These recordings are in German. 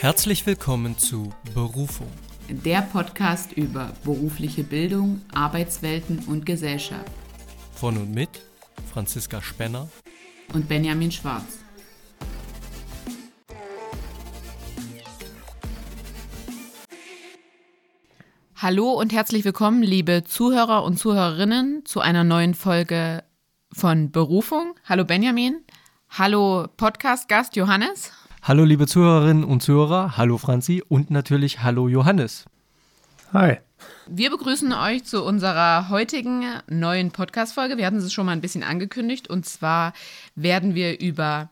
Herzlich willkommen zu Berufung. Der Podcast über berufliche Bildung, Arbeitswelten und Gesellschaft. Von und mit Franziska Spenner und Benjamin Schwarz. Hallo und herzlich willkommen, liebe Zuhörer und Zuhörerinnen, zu einer neuen Folge von Berufung. Hallo Benjamin. Hallo Podcast-Gast Johannes. Hallo liebe Zuhörerinnen und Zuhörer, hallo Franzi und natürlich hallo Johannes. Hi. Wir begrüßen euch zu unserer heutigen neuen Podcast-Folge. Wir hatten es schon mal ein bisschen angekündigt und zwar werden wir über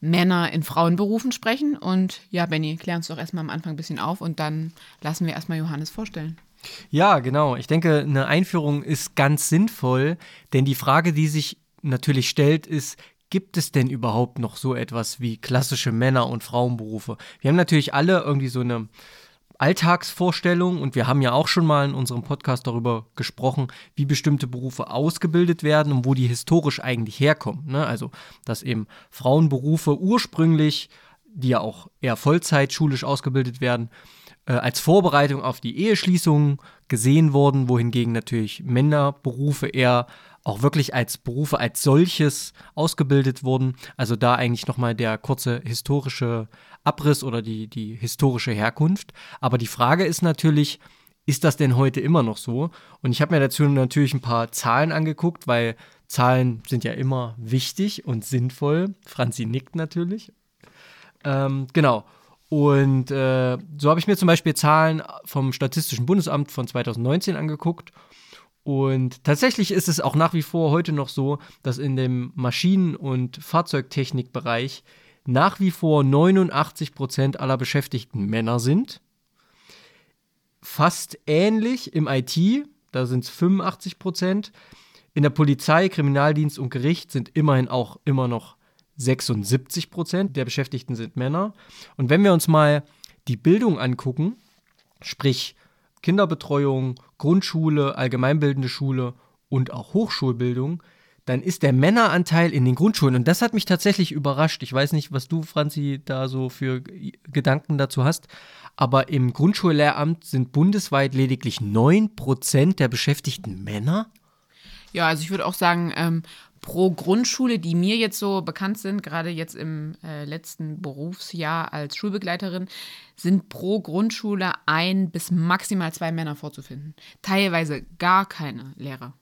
Männer in Frauenberufen sprechen. Und ja, Benny, klär uns doch erstmal am Anfang ein bisschen auf und dann lassen wir erstmal Johannes vorstellen. Ja, genau. Ich denke, eine Einführung ist ganz sinnvoll, denn die Frage, die sich natürlich stellt, ist, gibt es denn überhaupt noch so etwas wie klassische Männer- und Frauenberufe? Wir haben natürlich alle irgendwie so eine Alltagsvorstellung und wir haben ja auch schon mal in unserem Podcast darüber gesprochen, wie bestimmte Berufe ausgebildet werden und wo die historisch eigentlich herkommen. Ne? Also, dass eben Frauenberufe ursprünglich, die ja auch eher Vollzeit schulisch ausgebildet werden, äh, als Vorbereitung auf die Eheschließung gesehen wurden, wohingegen natürlich Männerberufe eher auch wirklich als Berufe als solches ausgebildet wurden. Also da eigentlich nochmal der kurze historische Abriss oder die, die historische Herkunft. Aber die Frage ist natürlich, ist das denn heute immer noch so? Und ich habe mir dazu natürlich ein paar Zahlen angeguckt, weil Zahlen sind ja immer wichtig und sinnvoll. Franzi nickt natürlich. Ähm, genau. Und äh, so habe ich mir zum Beispiel Zahlen vom Statistischen Bundesamt von 2019 angeguckt. Und tatsächlich ist es auch nach wie vor heute noch so, dass in dem Maschinen- und Fahrzeugtechnikbereich nach wie vor 89 Prozent aller Beschäftigten Männer sind. Fast ähnlich im IT, da sind es 85 Prozent. In der Polizei, Kriminaldienst und Gericht sind immerhin auch immer noch 76 Prozent der Beschäftigten sind Männer. Und wenn wir uns mal die Bildung angucken, sprich Kinderbetreuung, Grundschule, allgemeinbildende Schule und auch Hochschulbildung, dann ist der Männeranteil in den Grundschulen, und das hat mich tatsächlich überrascht. Ich weiß nicht, was du, Franzi, da so für Gedanken dazu hast, aber im Grundschullehramt sind bundesweit lediglich 9% der Beschäftigten Männer. Ja, also ich würde auch sagen, ähm, pro Grundschule, die mir jetzt so bekannt sind, gerade jetzt im äh, letzten Berufsjahr als Schulbegleiterin, sind pro Grundschule ein bis maximal zwei Männer vorzufinden. Teilweise gar keine Lehrer.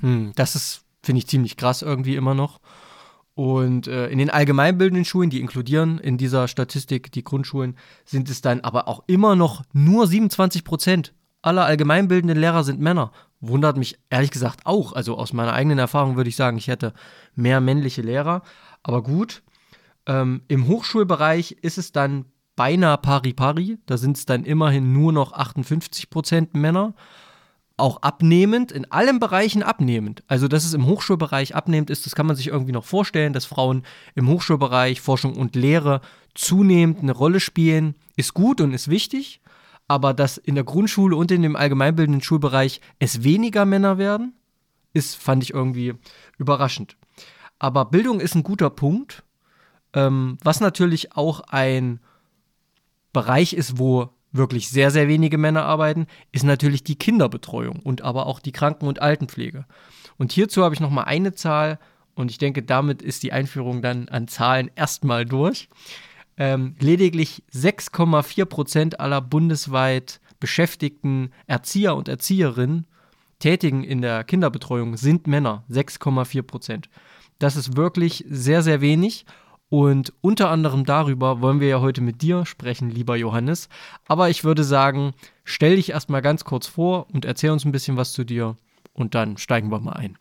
Hm, das ist, finde ich, ziemlich krass irgendwie immer noch. Und äh, in den allgemeinbildenden Schulen, die inkludieren in dieser Statistik die Grundschulen, sind es dann aber auch immer noch nur 27 Prozent aller allgemeinbildenden Lehrer sind Männer wundert mich ehrlich gesagt auch. Also aus meiner eigenen Erfahrung würde ich sagen, ich hätte mehr männliche Lehrer. Aber gut, ähm, im Hochschulbereich ist es dann beinahe pari pari. Da sind es dann immerhin nur noch 58 Prozent Männer. Auch abnehmend, in allen Bereichen abnehmend. Also, dass es im Hochschulbereich abnehmend ist, das kann man sich irgendwie noch vorstellen, dass Frauen im Hochschulbereich Forschung und Lehre zunehmend eine Rolle spielen, ist gut und ist wichtig aber dass in der Grundschule und in dem allgemeinbildenden Schulbereich es weniger Männer werden, ist, fand ich irgendwie überraschend. Aber Bildung ist ein guter Punkt, ähm, was natürlich auch ein Bereich ist, wo wirklich sehr, sehr wenige Männer arbeiten, ist natürlich die Kinderbetreuung und aber auch die Kranken- und Altenpflege. Und hierzu habe ich noch mal eine Zahl und ich denke, damit ist die Einführung dann an Zahlen erstmal durch. Ähm, lediglich 6,4 Prozent aller bundesweit beschäftigten Erzieher und Erzieherinnen tätigen in der Kinderbetreuung sind Männer. 6,4 Prozent. Das ist wirklich sehr, sehr wenig. Und unter anderem darüber wollen wir ja heute mit dir sprechen, lieber Johannes. Aber ich würde sagen, stell dich erstmal ganz kurz vor und erzähl uns ein bisschen was zu dir und dann steigen wir mal ein.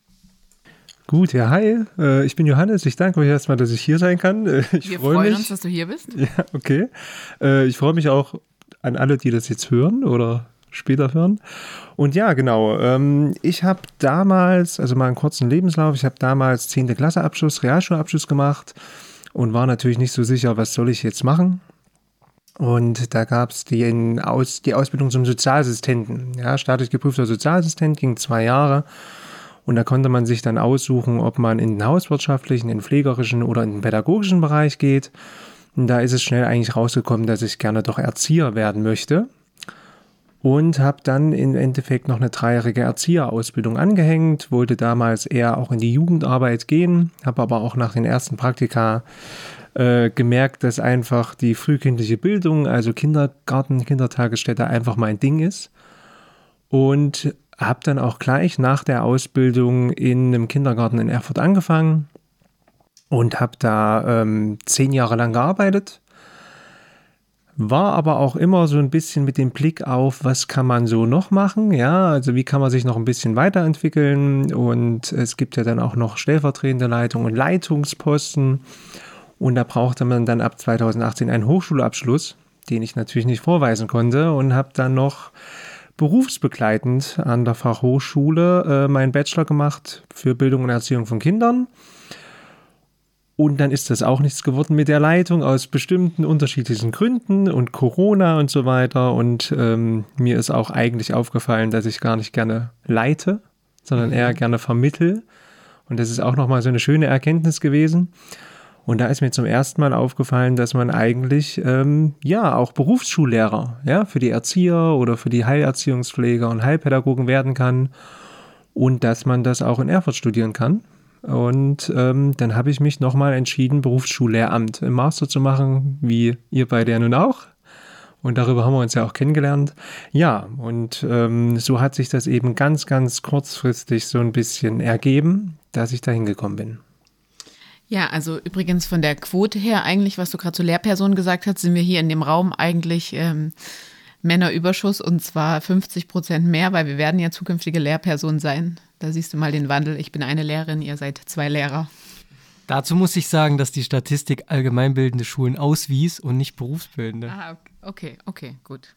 Gut, ja, hi, äh, ich bin Johannes. Ich danke euch erstmal, dass ich hier sein kann. Äh, ich Wir freu freuen mich. uns, dass du hier bist. Ja, okay. Äh, ich freue mich auch an alle, die das jetzt hören oder später hören. Und ja, genau. Ähm, ich habe damals, also mal einen kurzen Lebenslauf, ich habe damals 10. Klasse Abschluss, Realschulabschluss gemacht und war natürlich nicht so sicher, was soll ich jetzt machen. Und da gab es die, Aus, die Ausbildung zum Sozialassistenten. Ja, staatlich geprüfter Sozialassistent, ging zwei Jahre. Und da konnte man sich dann aussuchen, ob man in den hauswirtschaftlichen, in den pflegerischen oder in den pädagogischen Bereich geht. Und da ist es schnell eigentlich rausgekommen, dass ich gerne doch Erzieher werden möchte. Und habe dann im Endeffekt noch eine dreijährige Erzieherausbildung angehängt, wollte damals eher auch in die Jugendarbeit gehen, habe aber auch nach den ersten Praktika äh, gemerkt, dass einfach die frühkindliche Bildung, also Kindergarten, Kindertagesstätte einfach mein Ding ist. Und habe dann auch gleich nach der Ausbildung in einem Kindergarten in Erfurt angefangen und habe da ähm, zehn Jahre lang gearbeitet. War aber auch immer so ein bisschen mit dem Blick auf, was kann man so noch machen, ja, also wie kann man sich noch ein bisschen weiterentwickeln? Und es gibt ja dann auch noch stellvertretende Leitung und Leitungsposten. Und da brauchte man dann ab 2018 einen Hochschulabschluss, den ich natürlich nicht vorweisen konnte und habe dann noch berufsbegleitend an der Fachhochschule äh, meinen Bachelor gemacht für Bildung und Erziehung von Kindern. Und dann ist das auch nichts geworden mit der Leitung aus bestimmten unterschiedlichen Gründen und Corona und so weiter. Und ähm, mir ist auch eigentlich aufgefallen, dass ich gar nicht gerne leite, sondern eher mhm. gerne vermittel. Und das ist auch nochmal so eine schöne Erkenntnis gewesen. Und da ist mir zum ersten Mal aufgefallen, dass man eigentlich ähm, ja auch Berufsschullehrer ja, für die Erzieher oder für die Heilerziehungspfleger und Heilpädagogen werden kann und dass man das auch in Erfurt studieren kann. Und ähm, dann habe ich mich nochmal entschieden, Berufsschullehramt im Master zu machen, wie ihr beide ja nun auch. Und darüber haben wir uns ja auch kennengelernt. Ja, und ähm, so hat sich das eben ganz, ganz kurzfristig so ein bisschen ergeben, dass ich da hingekommen bin. Ja, also übrigens von der Quote her eigentlich, was du gerade zur Lehrperson gesagt hast, sind wir hier in dem Raum eigentlich ähm, Männerüberschuss und zwar 50 Prozent mehr, weil wir werden ja zukünftige Lehrpersonen sein. Da siehst du mal den Wandel. Ich bin eine Lehrerin, ihr seid zwei Lehrer. Dazu muss ich sagen, dass die Statistik allgemeinbildende Schulen auswies und nicht berufsbildende. Ah, okay, okay, gut.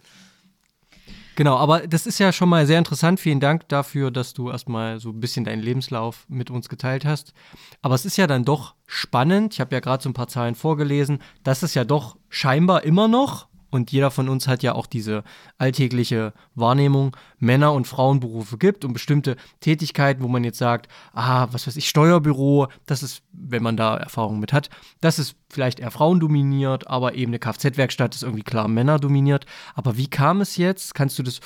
Genau, aber das ist ja schon mal sehr interessant. Vielen Dank dafür, dass du erstmal so ein bisschen deinen Lebenslauf mit uns geteilt hast. Aber es ist ja dann doch spannend. Ich habe ja gerade so ein paar Zahlen vorgelesen, dass es ja doch scheinbar immer noch und jeder von uns hat ja auch diese alltägliche Wahrnehmung, Männer- und Frauenberufe gibt und bestimmte Tätigkeiten, wo man jetzt sagt, ah, was weiß ich, Steuerbüro, das ist, wenn man da Erfahrung mit hat, das ist vielleicht eher Frauen dominiert, aber eben eine Kfz-Werkstatt ist irgendwie klar Männer dominiert. Aber wie kam es jetzt? Kannst du das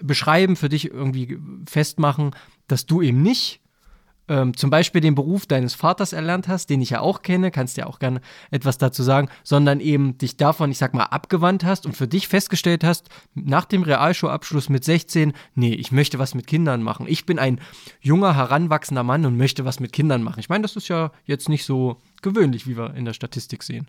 beschreiben, für dich irgendwie festmachen, dass du eben nicht ähm, zum Beispiel den Beruf deines Vaters erlernt hast, den ich ja auch kenne, kannst ja auch gerne etwas dazu sagen, sondern eben dich davon, ich sag mal, abgewandt hast und für dich festgestellt hast, nach dem Realschulabschluss mit 16, nee, ich möchte was mit Kindern machen. Ich bin ein junger, heranwachsender Mann und möchte was mit Kindern machen. Ich meine, das ist ja jetzt nicht so gewöhnlich, wie wir in der Statistik sehen.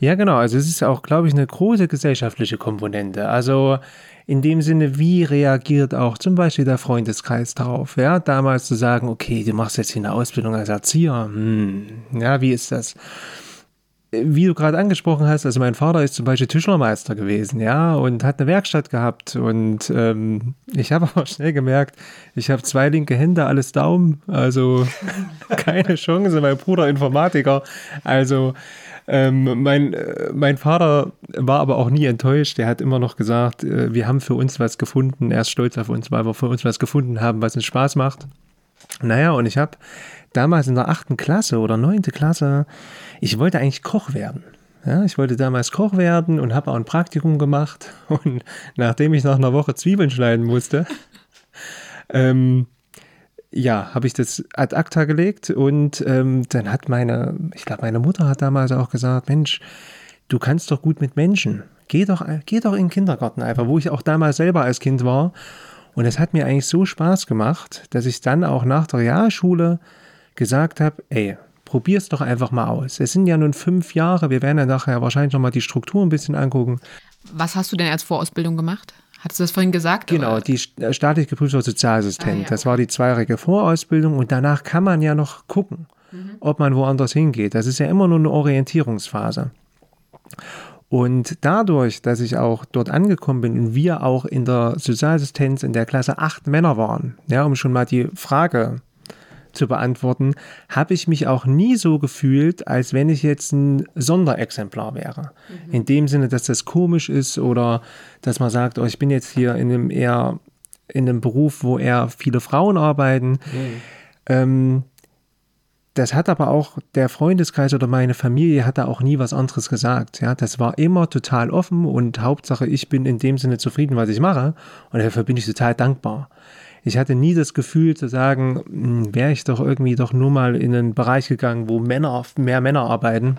Ja, genau. Also es ist auch, glaube ich, eine große gesellschaftliche Komponente. Also in dem Sinne, wie reagiert auch zum Beispiel der Freundeskreis darauf? Ja, damals zu sagen, okay, du machst jetzt hier eine Ausbildung als Erzieher. Hm, ja, wie ist das? Wie du gerade angesprochen hast, also mein Vater ist zum Beispiel Tischlermeister gewesen, ja, und hat eine Werkstatt gehabt. Und ähm, ich habe aber schnell gemerkt, ich habe zwei linke Hände, alles Daumen, also keine Chance. Mein Bruder Informatiker, also ähm, mein, äh, mein Vater war aber auch nie enttäuscht. Er hat immer noch gesagt, äh, wir haben für uns was gefunden. Er ist stolz auf uns, weil wir für uns was gefunden haben, was uns Spaß macht. Naja, und ich habe damals in der achten Klasse oder neunte Klasse, ich wollte eigentlich Koch werden. Ja, ich wollte damals Koch werden und habe auch ein Praktikum gemacht. Und nachdem ich nach einer Woche Zwiebeln schneiden musste, ähm, ja, habe ich das ad acta gelegt und ähm, dann hat meine, ich glaube, meine Mutter hat damals auch gesagt, Mensch, du kannst doch gut mit Menschen. Geh doch, geh doch in den Kindergarten einfach, wo ich auch damals selber als Kind war. Und es hat mir eigentlich so Spaß gemacht, dass ich dann auch nach der Realschule gesagt habe, ey, probier's doch einfach mal aus. Es sind ja nun fünf Jahre, wir werden ja nachher wahrscheinlich nochmal die Struktur ein bisschen angucken. Was hast du denn als Vorausbildung gemacht? Hattest du das vorhin gesagt? Genau, oder? die äh, staatlich geprüfte Sozialassistent. Ah, ja. Das war die zweijährige Vorausbildung und danach kann man ja noch gucken, mhm. ob man woanders hingeht. Das ist ja immer nur eine Orientierungsphase. Und dadurch, dass ich auch dort angekommen bin und wir auch in der Sozialassistenz in der Klasse acht Männer waren, ja, um schon mal die Frage zu beantworten, habe ich mich auch nie so gefühlt, als wenn ich jetzt ein Sonderexemplar wäre. Mhm. In dem Sinne, dass das komisch ist oder dass man sagt, oh, ich bin jetzt hier in einem eher in einem Beruf, wo eher viele Frauen arbeiten. Mhm. Ähm, das hat aber auch der Freundeskreis oder meine Familie hat da auch nie was anderes gesagt. Ja, das war immer total offen und Hauptsache, ich bin in dem Sinne zufrieden, was ich mache. Und dafür bin ich total dankbar. Ich hatte nie das Gefühl zu sagen, hm, wäre ich doch irgendwie doch nur mal in einen Bereich gegangen, wo Männer, mehr Männer arbeiten.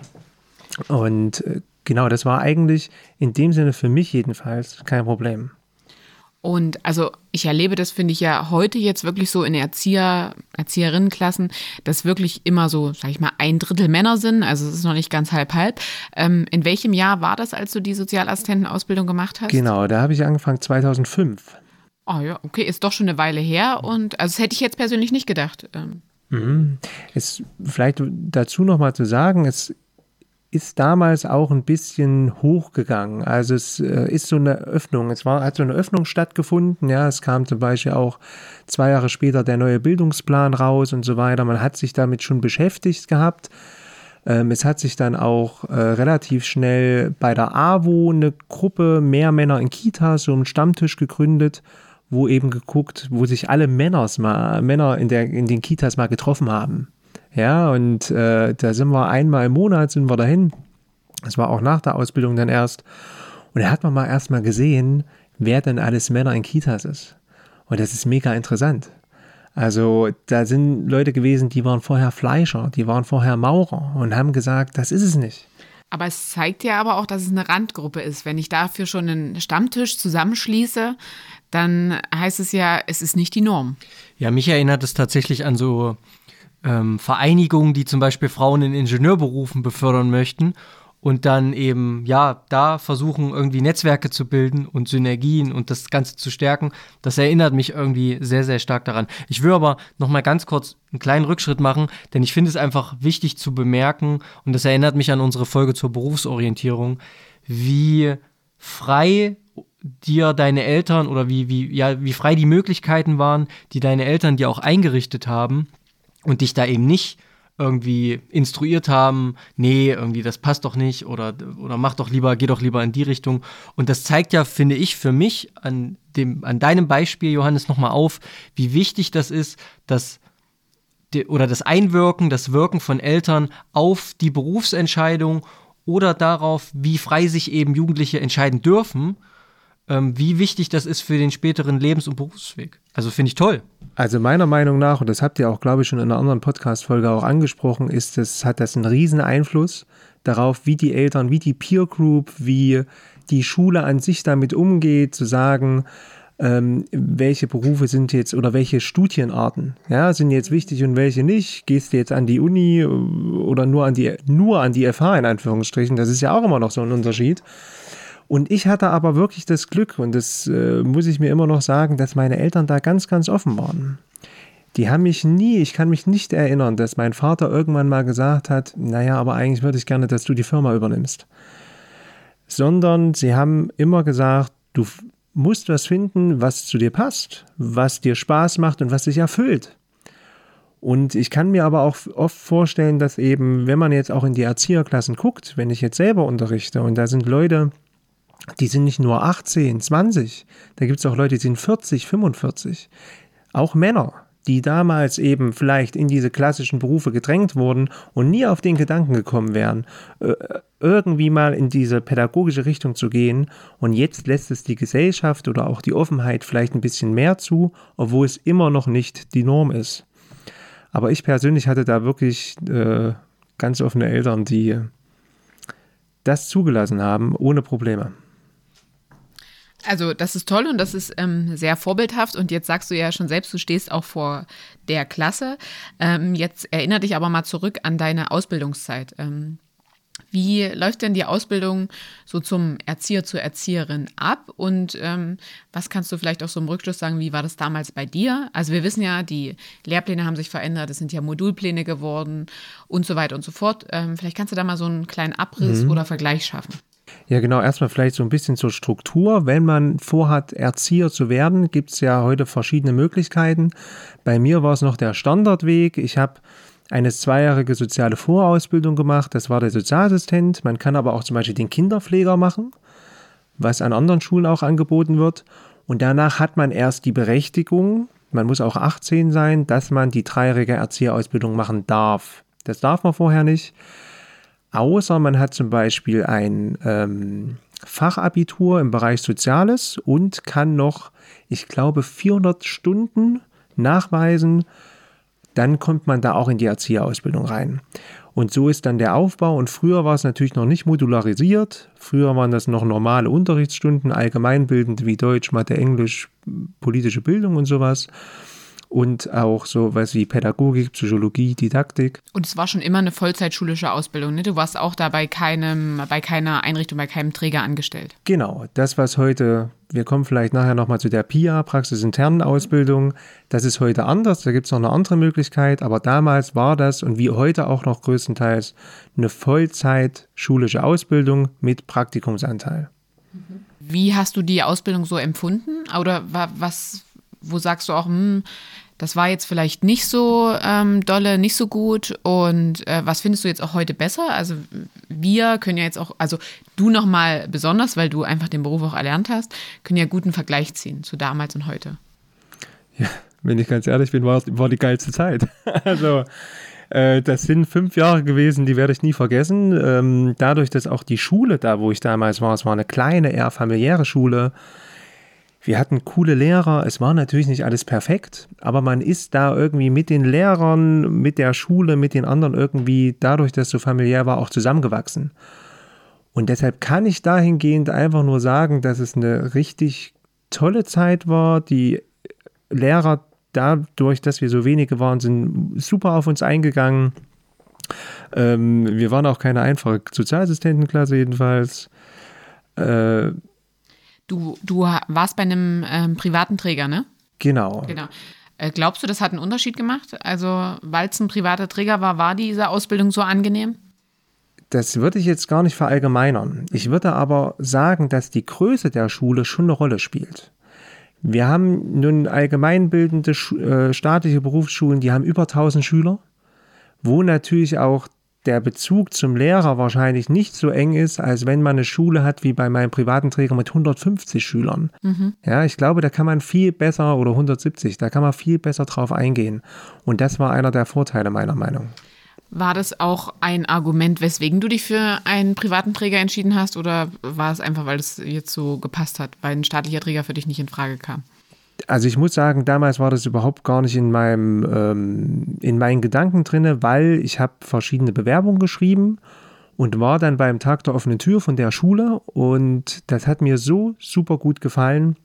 Und äh, genau, das war eigentlich in dem Sinne für mich jedenfalls kein Problem. Und also ich erlebe das, finde ich ja heute jetzt wirklich so in Erzieher, Erzieherinnenklassen, dass wirklich immer so, sag ich mal, ein Drittel Männer sind. Also es ist noch nicht ganz halb halb. Ähm, in welchem Jahr war das, als du die Sozialassistentenausbildung gemacht hast? Genau, da habe ich angefangen 2005. Oh ja, okay, ist doch schon eine Weile her und also das hätte ich jetzt persönlich nicht gedacht. Ähm. Mhm. Es, vielleicht dazu nochmal zu sagen, es ist damals auch ein bisschen hochgegangen. Also es äh, ist so eine Öffnung. Es war, hat so eine Öffnung stattgefunden. Ja, es kam zum Beispiel auch zwei Jahre später der neue Bildungsplan raus und so weiter. Man hat sich damit schon beschäftigt gehabt. Ähm, es hat sich dann auch äh, relativ schnell bei der AWO eine Gruppe mehr Männer in Kitas, so einen Stammtisch gegründet, wo eben geguckt, wo sich alle Männers mal, Männer in, der, in den Kitas mal getroffen haben. Ja, und äh, da sind wir einmal im Monat sind wir dahin. Das war auch nach der Ausbildung dann erst. Und da hat man mal erstmal gesehen, wer denn alles Männer in Kitas ist. Und das ist mega interessant. Also da sind Leute gewesen, die waren vorher Fleischer, die waren vorher Maurer und haben gesagt, das ist es nicht. Aber es zeigt ja aber auch, dass es eine Randgruppe ist. Wenn ich dafür schon einen Stammtisch zusammenschließe, dann heißt es ja, es ist nicht die Norm. Ja, mich erinnert es tatsächlich an so ähm, Vereinigungen, die zum Beispiel Frauen in Ingenieurberufen befördern möchten und dann eben, ja, da versuchen irgendwie Netzwerke zu bilden und Synergien und das Ganze zu stärken. Das erinnert mich irgendwie sehr, sehr stark daran. Ich will aber noch mal ganz kurz einen kleinen Rückschritt machen, denn ich finde es einfach wichtig zu bemerken und das erinnert mich an unsere Folge zur Berufsorientierung, wie frei dir deine Eltern oder wie, wie, ja, wie frei die Möglichkeiten waren, die deine Eltern dir auch eingerichtet haben und dich da eben nicht irgendwie instruiert haben, nee, irgendwie das passt doch nicht oder, oder mach doch lieber, geh doch lieber in die Richtung. Und das zeigt ja, finde ich, für mich an, dem, an deinem Beispiel, Johannes, nochmal auf, wie wichtig das ist, dass oder das Einwirken, das Wirken von Eltern auf die Berufsentscheidung oder darauf, wie frei sich eben Jugendliche entscheiden dürfen ähm, wie wichtig das ist für den späteren Lebens- und Berufsweg. Also finde ich toll. Also meiner Meinung nach, und das habt ihr auch, glaube ich, schon in einer anderen Podcast-Folge auch angesprochen, ist das, hat das einen riesen Einfluss darauf, wie die Eltern, wie die Peer Group, wie die Schule an sich damit umgeht, zu sagen, ähm, welche Berufe sind jetzt oder welche Studienarten ja, sind jetzt wichtig und welche nicht. Gehst du jetzt an die Uni oder nur an die, nur an die FH in Anführungsstrichen? Das ist ja auch immer noch so ein Unterschied. Und ich hatte aber wirklich das Glück, und das äh, muss ich mir immer noch sagen, dass meine Eltern da ganz, ganz offen waren. Die haben mich nie, ich kann mich nicht erinnern, dass mein Vater irgendwann mal gesagt hat, naja, aber eigentlich würde ich gerne, dass du die Firma übernimmst. Sondern sie haben immer gesagt, du musst was finden, was zu dir passt, was dir Spaß macht und was dich erfüllt. Und ich kann mir aber auch oft vorstellen, dass eben, wenn man jetzt auch in die Erzieherklassen guckt, wenn ich jetzt selber unterrichte und da sind Leute, die sind nicht nur 18, 20, da gibt es auch Leute, die sind 40, 45. Auch Männer, die damals eben vielleicht in diese klassischen Berufe gedrängt wurden und nie auf den Gedanken gekommen wären, äh, irgendwie mal in diese pädagogische Richtung zu gehen. Und jetzt lässt es die Gesellschaft oder auch die Offenheit vielleicht ein bisschen mehr zu, obwohl es immer noch nicht die Norm ist. Aber ich persönlich hatte da wirklich äh, ganz offene Eltern, die das zugelassen haben, ohne Probleme. Also das ist toll und das ist ähm, sehr vorbildhaft. Und jetzt sagst du ja schon selbst, du stehst auch vor der Klasse. Ähm, jetzt erinnere dich aber mal zurück an deine Ausbildungszeit. Ähm, wie läuft denn die Ausbildung so zum Erzieher zur Erzieherin ab? Und ähm, was kannst du vielleicht auch so im Rückschluss sagen, wie war das damals bei dir? Also wir wissen ja, die Lehrpläne haben sich verändert, es sind ja Modulpläne geworden und so weiter und so fort. Ähm, vielleicht kannst du da mal so einen kleinen Abriss mhm. oder Vergleich schaffen. Ja, genau. Erstmal vielleicht so ein bisschen zur Struktur. Wenn man vorhat, Erzieher zu werden, gibt es ja heute verschiedene Möglichkeiten. Bei mir war es noch der Standardweg. Ich habe eine zweijährige soziale Vorausbildung gemacht. Das war der Sozialassistent. Man kann aber auch zum Beispiel den Kinderpfleger machen, was an anderen Schulen auch angeboten wird. Und danach hat man erst die Berechtigung, man muss auch 18 sein, dass man die dreijährige Erzieherausbildung machen darf. Das darf man vorher nicht. Außer man hat zum Beispiel ein ähm, Fachabitur im Bereich Soziales und kann noch, ich glaube, 400 Stunden nachweisen. Dann kommt man da auch in die Erzieherausbildung rein. Und so ist dann der Aufbau. Und früher war es natürlich noch nicht modularisiert. Früher waren das noch normale Unterrichtsstunden, allgemeinbildende wie Deutsch, Mathe, Englisch, politische Bildung und sowas und auch so was wie Pädagogik, Psychologie, Didaktik. Und es war schon immer eine vollzeitschulische Ausbildung, ne? Du warst auch da bei keinem, bei keiner Einrichtung, bei keinem Träger angestellt. Genau, das was heute, wir kommen vielleicht nachher nochmal zu der PIA, praxisinternen Ausbildung, das ist heute anders, da gibt es noch eine andere Möglichkeit, aber damals war das und wie heute auch noch größtenteils eine Vollzeit-schulische Ausbildung mit Praktikumsanteil. Wie hast du die Ausbildung so empfunden? Oder was, wo sagst du auch, hm, das war jetzt vielleicht nicht so ähm, dolle, nicht so gut. Und äh, was findest du jetzt auch heute besser? Also wir können ja jetzt auch, also du nochmal besonders, weil du einfach den Beruf auch erlernt hast, können ja guten Vergleich ziehen zu damals und heute. Ja, wenn ich ganz ehrlich bin, war, war die geilste Zeit. also äh, das sind fünf Jahre gewesen, die werde ich nie vergessen. Ähm, dadurch, dass auch die Schule da, wo ich damals war, es war eine kleine, eher familiäre Schule, wir hatten coole Lehrer, es war natürlich nicht alles perfekt, aber man ist da irgendwie mit den Lehrern, mit der Schule, mit den anderen irgendwie, dadurch, dass so familiär war, auch zusammengewachsen. Und deshalb kann ich dahingehend einfach nur sagen, dass es eine richtig tolle Zeit war. Die Lehrer, dadurch, dass wir so wenige waren, sind super auf uns eingegangen. Ähm, wir waren auch keine einfache Sozialassistentenklasse jedenfalls. Äh, Du, du warst bei einem ähm, privaten Träger, ne? Genau. Genau. Äh, glaubst du, das hat einen Unterschied gemacht? Also, weil es ein privater Träger war, war diese Ausbildung so angenehm? Das würde ich jetzt gar nicht verallgemeinern. Ich würde aber sagen, dass die Größe der Schule schon eine Rolle spielt. Wir haben nun allgemeinbildende äh, staatliche Berufsschulen, die haben über 1000 Schüler, wo natürlich auch der Bezug zum Lehrer wahrscheinlich nicht so eng ist, als wenn man eine Schule hat wie bei meinem privaten Träger mit 150 Schülern. Mhm. Ja, ich glaube, da kann man viel besser oder 170, da kann man viel besser drauf eingehen. Und das war einer der Vorteile meiner Meinung. War das auch ein Argument, weswegen du dich für einen privaten Träger entschieden hast oder war es einfach, weil es jetzt so gepasst hat, weil ein staatlicher Träger für dich nicht in Frage kam? Also ich muss sagen, damals war das überhaupt gar nicht in meinem ähm, in meinen Gedanken drin, weil ich habe verschiedene Bewerbungen geschrieben und war dann beim Tag der offenen Tür von der Schule und das hat mir so super gut gefallen,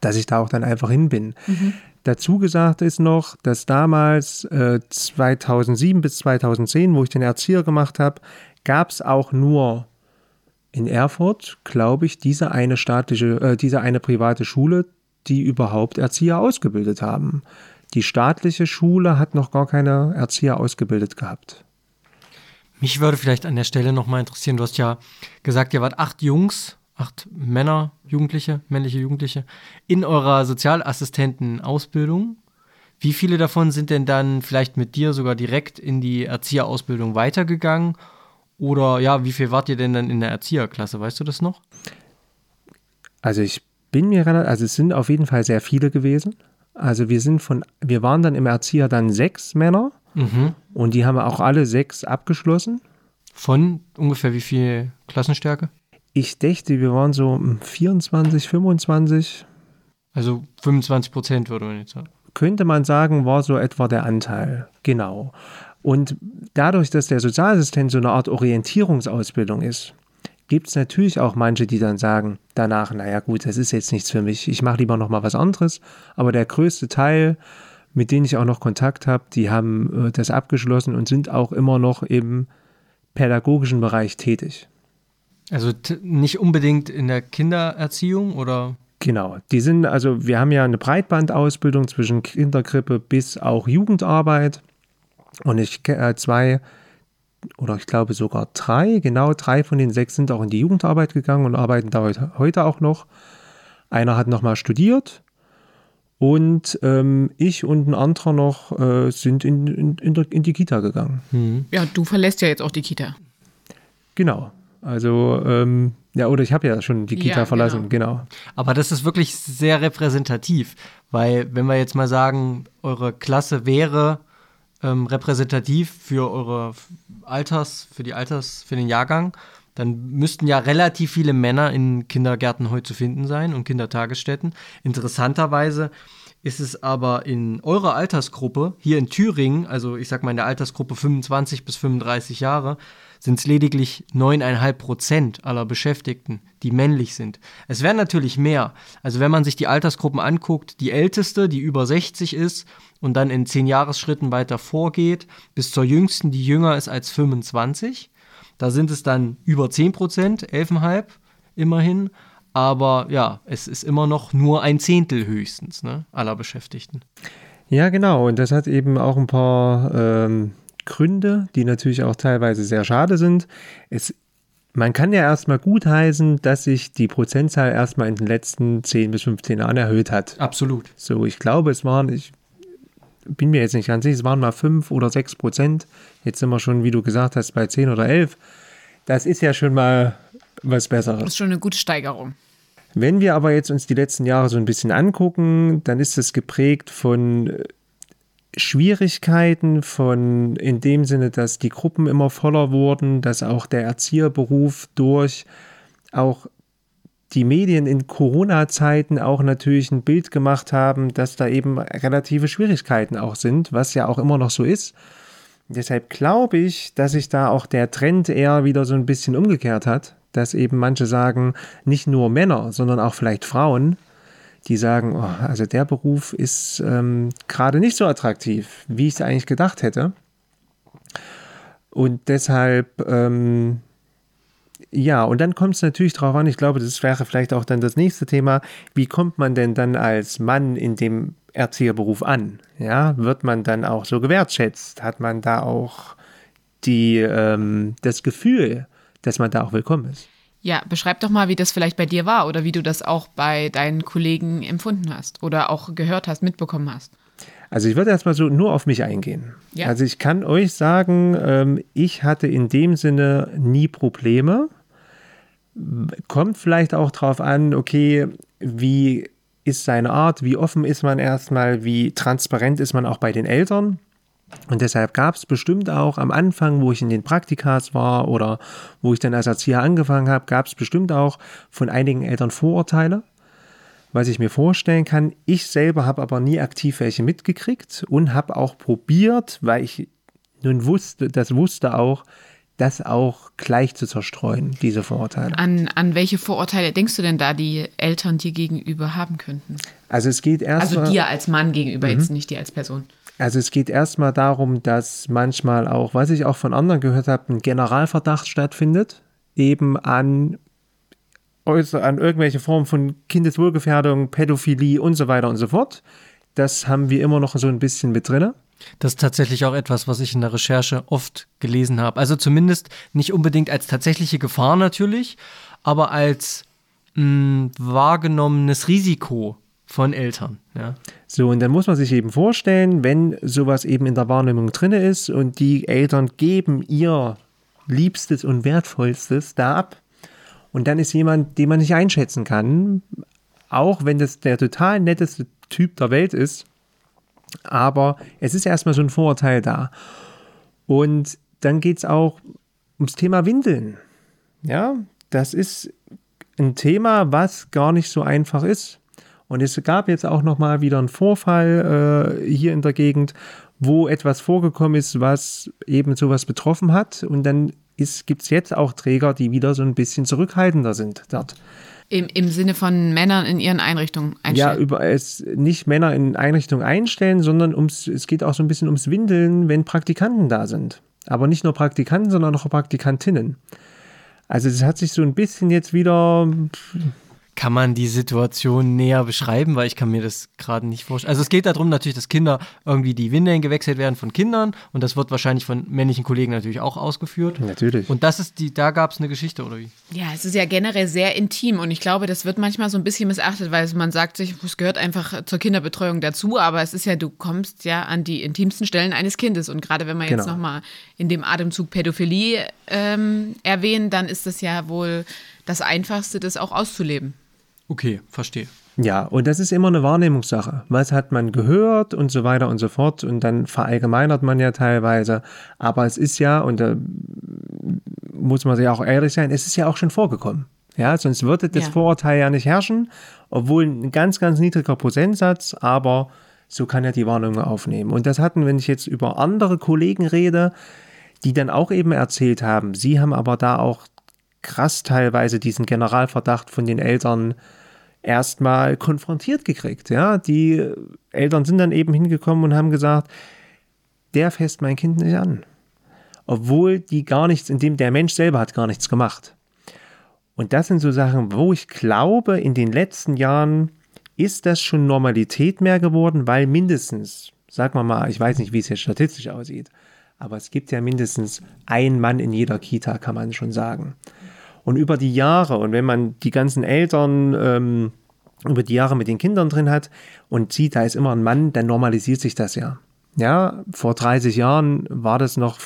dass ich da auch dann einfach hin bin. Mhm. Dazu gesagt ist noch, dass damals äh, 2007 bis 2010, wo ich den Erzieher gemacht habe, gab es auch nur in Erfurt, glaube ich, diese eine staatliche, äh, diese eine private Schule, die überhaupt Erzieher ausgebildet haben. Die staatliche Schule hat noch gar keine Erzieher ausgebildet gehabt. Mich würde vielleicht an der Stelle nochmal interessieren, du hast ja gesagt, ihr wart acht Jungs, acht Männer, Jugendliche, männliche Jugendliche, in eurer Sozialassistentenausbildung. Wie viele davon sind denn dann vielleicht mit dir sogar direkt in die Erzieherausbildung weitergegangen? Oder ja, wie viel wart ihr denn dann in der Erzieherklasse? Weißt du das noch? Also ich bin mir relativ, also es sind auf jeden Fall sehr viele gewesen. Also wir sind von, wir waren dann im Erzieher dann sechs Männer mhm. und die haben auch alle sechs abgeschlossen. Von ungefähr wie viel Klassenstärke? Ich dachte, wir waren so 24, 25. Also 25 Prozent würde man jetzt sagen. Könnte man sagen, war so etwa der Anteil. Genau. Und dadurch, dass der Sozialassistent so eine Art Orientierungsausbildung ist, gibt es natürlich auch manche, die dann sagen danach, naja gut, das ist jetzt nichts für mich, ich mache lieber noch mal was anderes. Aber der größte Teil, mit denen ich auch noch Kontakt habe, die haben äh, das abgeschlossen und sind auch immer noch im pädagogischen Bereich tätig. Also nicht unbedingt in der Kindererziehung oder? Genau, die sind, also wir haben ja eine Breitbandausbildung zwischen Kinderkrippe bis auch Jugendarbeit. Und ich kenne äh, zwei oder ich glaube sogar drei, genau drei von den sechs sind auch in die Jugendarbeit gegangen und arbeiten da heute, auch noch. Einer hat nochmal studiert und ähm, ich und ein anderer noch äh, sind in, in, in, in, die Kita gegangen. Mhm. Ja, du verlässt ja jetzt auch die Kita. Genau. Also, ähm, ja, oder ich habe ja schon die Kita Ja, verlassen, genau. Aber das ist wirklich sehr repräsentativ, weil wenn wir jetzt mal sagen, eure Klasse wäre ähm, repräsentativ für eure Alters, für die Alters, für den Jahrgang, dann müssten ja relativ viele Männer in Kindergärten heute zu finden sein und Kindertagesstätten. Interessanterweise ist es aber in eurer Altersgruppe, hier in Thüringen, also ich sag mal in der Altersgruppe 25 bis 35 Jahre, sind es lediglich 9,5 Prozent aller Beschäftigten, die männlich sind. Es wären natürlich mehr. Also wenn man sich die Altersgruppen anguckt, die älteste, die über 60 ist und dann in 10 Jahresschritten weiter vorgeht, bis zur jüngsten, die jünger ist als 25, da sind es dann über 10 Prozent, 11,5 immerhin. Aber ja, es ist immer noch nur ein Zehntel höchstens ne, aller Beschäftigten. Ja, genau. Und das hat eben auch ein paar ähm, Gründe, die natürlich auch teilweise sehr schade sind. Es, man kann ja erstmal gutheißen, dass sich die Prozentzahl erstmal in den letzten 10 bis 15 Jahren erhöht hat. Absolut. So, ich glaube, es waren, ich bin mir jetzt nicht ganz sicher, es waren mal 5 oder 6 Prozent. Jetzt sind wir schon, wie du gesagt hast, bei 10 oder 11. Das ist ja schon mal was Besseres. Das ist schon eine gute Steigerung. Wenn wir aber jetzt uns die letzten Jahre so ein bisschen angucken, dann ist es geprägt von Schwierigkeiten, von in dem Sinne, dass die Gruppen immer voller wurden, dass auch der Erzieherberuf durch auch die Medien in Corona-Zeiten auch natürlich ein Bild gemacht haben, dass da eben relative Schwierigkeiten auch sind, was ja auch immer noch so ist. Deshalb glaube ich, dass sich da auch der Trend eher wieder so ein bisschen umgekehrt hat, dass eben manche sagen, nicht nur Männer, sondern auch vielleicht Frauen, die sagen, oh, also der Beruf ist ähm, gerade nicht so attraktiv, wie ich es eigentlich gedacht hätte. Und deshalb, ähm, ja, und dann kommt es natürlich darauf an, ich glaube, das wäre vielleicht auch dann das nächste Thema, wie kommt man denn dann als Mann in dem Erzieherberuf an? Ja, wird man dann auch so gewertschätzt? Hat man da auch die, ähm, das Gefühl, dass man da auch willkommen ist? Ja, beschreib doch mal, wie das vielleicht bei dir war oder wie du das auch bei deinen Kollegen empfunden hast oder auch gehört hast, mitbekommen hast. Also ich würde erstmal so nur auf mich eingehen. Ja. Also ich kann euch sagen, ähm, ich hatte in dem Sinne nie Probleme. Kommt vielleicht auch drauf an, okay, wie ist seine Art, wie offen ist man erstmal, wie transparent ist man auch bei den Eltern. Und deshalb gab es bestimmt auch am Anfang, wo ich in den Praktikas war oder wo ich dann als Erzieher angefangen habe, gab es bestimmt auch von einigen Eltern Vorurteile, was ich mir vorstellen kann. Ich selber habe aber nie aktiv welche mitgekriegt und habe auch probiert, weil ich nun wusste, das wusste auch, das auch gleich zu zerstreuen, diese Vorurteile. An, an welche Vorurteile denkst du denn da, die Eltern dir gegenüber haben könnten? Also es geht Also erstmal. dir als Mann gegenüber, jetzt nicht dir als Person. Also es geht erstmal darum, dass manchmal auch, was ich auch von anderen gehört habe, ein Generalverdacht stattfindet, eben an, an irgendwelche Formen von Kindeswohlgefährdung, Pädophilie und so weiter und so fort. Das haben wir immer noch so ein bisschen mit drinne. Das ist tatsächlich auch etwas, was ich in der Recherche oft gelesen habe. Also zumindest nicht unbedingt als tatsächliche Gefahr natürlich, aber als mh, wahrgenommenes Risiko von Eltern. Ja. So, und dann muss man sich eben vorstellen, wenn sowas eben in der Wahrnehmung drinne ist und die Eltern geben ihr Liebstes und Wertvollstes da ab. Und dann ist jemand, den man nicht einschätzen kann, auch wenn das der total netteste Typ der Welt ist, aber es ist erstmal so ein Vorurteil da. Und dann geht es auch ums Thema Windeln. Ja, das ist ein Thema, was gar nicht so einfach ist. Und es gab jetzt auch noch mal wieder einen Vorfall äh, hier in der Gegend, wo etwas vorgekommen ist, was eben sowas betroffen hat. Und dann gibt es jetzt auch Träger, die wieder so ein bisschen zurückhaltender sind dort. Im, Im Sinne von Männern in ihren Einrichtungen Ja, einstellen. über es nicht Männer in Einrichtungen einstellen, sondern ums, es geht auch so ein bisschen ums Windeln, wenn Praktikanten da sind. Aber nicht nur Praktikanten, sondern auch Praktikantinnen. Also es hat sich so ein bisschen jetzt wieder Kann man die Situation näher beschreiben, weil ich kann mir das gerade nicht vorstellen. Also es geht darum natürlich, dass Kinder irgendwie die Windeln gewechselt werden von Kindern und das wird wahrscheinlich von männlichen Kollegen natürlich auch ausgeführt. Natürlich. Und das ist die, da gab es eine Geschichte oder wie? Ja, es ist ja generell sehr intim und ich glaube, das wird manchmal so ein bisschen missachtet, weil man sagt sich, es gehört einfach zur Kinderbetreuung dazu, aber es ist ja, du kommst ja an die intimsten Stellen eines Kindes und gerade wenn wir jetzt Genau. nochmal in dem Atemzug Pädophilie ähm, erwähnen, dann ist das ja wohl das Einfachste, das auch auszuleben. Okay, verstehe. Ja, und das ist immer eine Wahrnehmungssache. Was hat man gehört und so weiter und so fort. Und dann verallgemeinert man ja teilweise. Aber es ist ja, und da muss man sich auch ehrlich sein, es ist ja auch schon vorgekommen. Ja, sonst würde das Ja. Vorurteil ja nicht herrschen, obwohl ein ganz, ganz niedriger Prozentsatz, aber so kann er die Warnung aufnehmen. Und das hatten, wenn ich jetzt über andere Kollegen rede, die dann auch eben erzählt haben, sie haben aber da auch krass teilweise diesen Generalverdacht von den Eltern erstmal konfrontiert gekriegt. Ja, die Eltern sind dann eben hingekommen und haben gesagt, der fässt mein Kind nicht an. Obwohl die gar nichts, in dem der Mensch selber hat gar nichts gemacht. Und das sind so Sachen, wo ich glaube, in den letzten Jahren ist das schon Normalität mehr geworden, weil mindestens, sagen wir mal, ich weiß nicht, wie es jetzt statistisch aussieht, aber es gibt ja mindestens ein Mann in jeder Kita, kann man schon sagen. Und über die Jahre, und wenn man die ganzen Eltern ähm, über die Jahre mit den Kindern drin hat und sieht, da ist immer ein Mann, dann normalisiert sich das ja. Ja, vor 30 Jahren war das noch,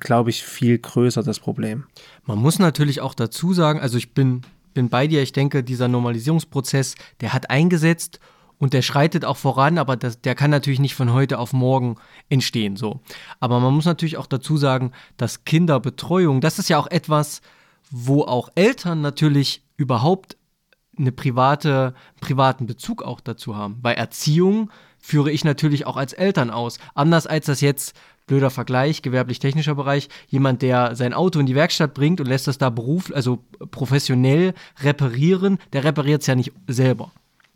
glaube ich, viel größer das Problem. Man muss natürlich auch dazu sagen, also ich bin, bin bei dir, ich denke, dieser Normalisierungsprozess, der hat eingesetzt und der schreitet auch voran, aber das, der kann natürlich nicht von heute auf morgen entstehen. So. Aber man muss natürlich auch dazu sagen, dass Kinderbetreuung, das ist ja auch etwas, wo auch Eltern natürlich überhaupt eine private, privaten Bezug auch dazu haben. Bei Erziehung führe ich natürlich auch als Eltern aus. Anders als das jetzt, blöder Vergleich, gewerblich-technischer Bereich, jemand, der sein Auto in die Werkstatt bringt und lässt das da beruf, also professionell reparieren, der repariert es ja nicht selber.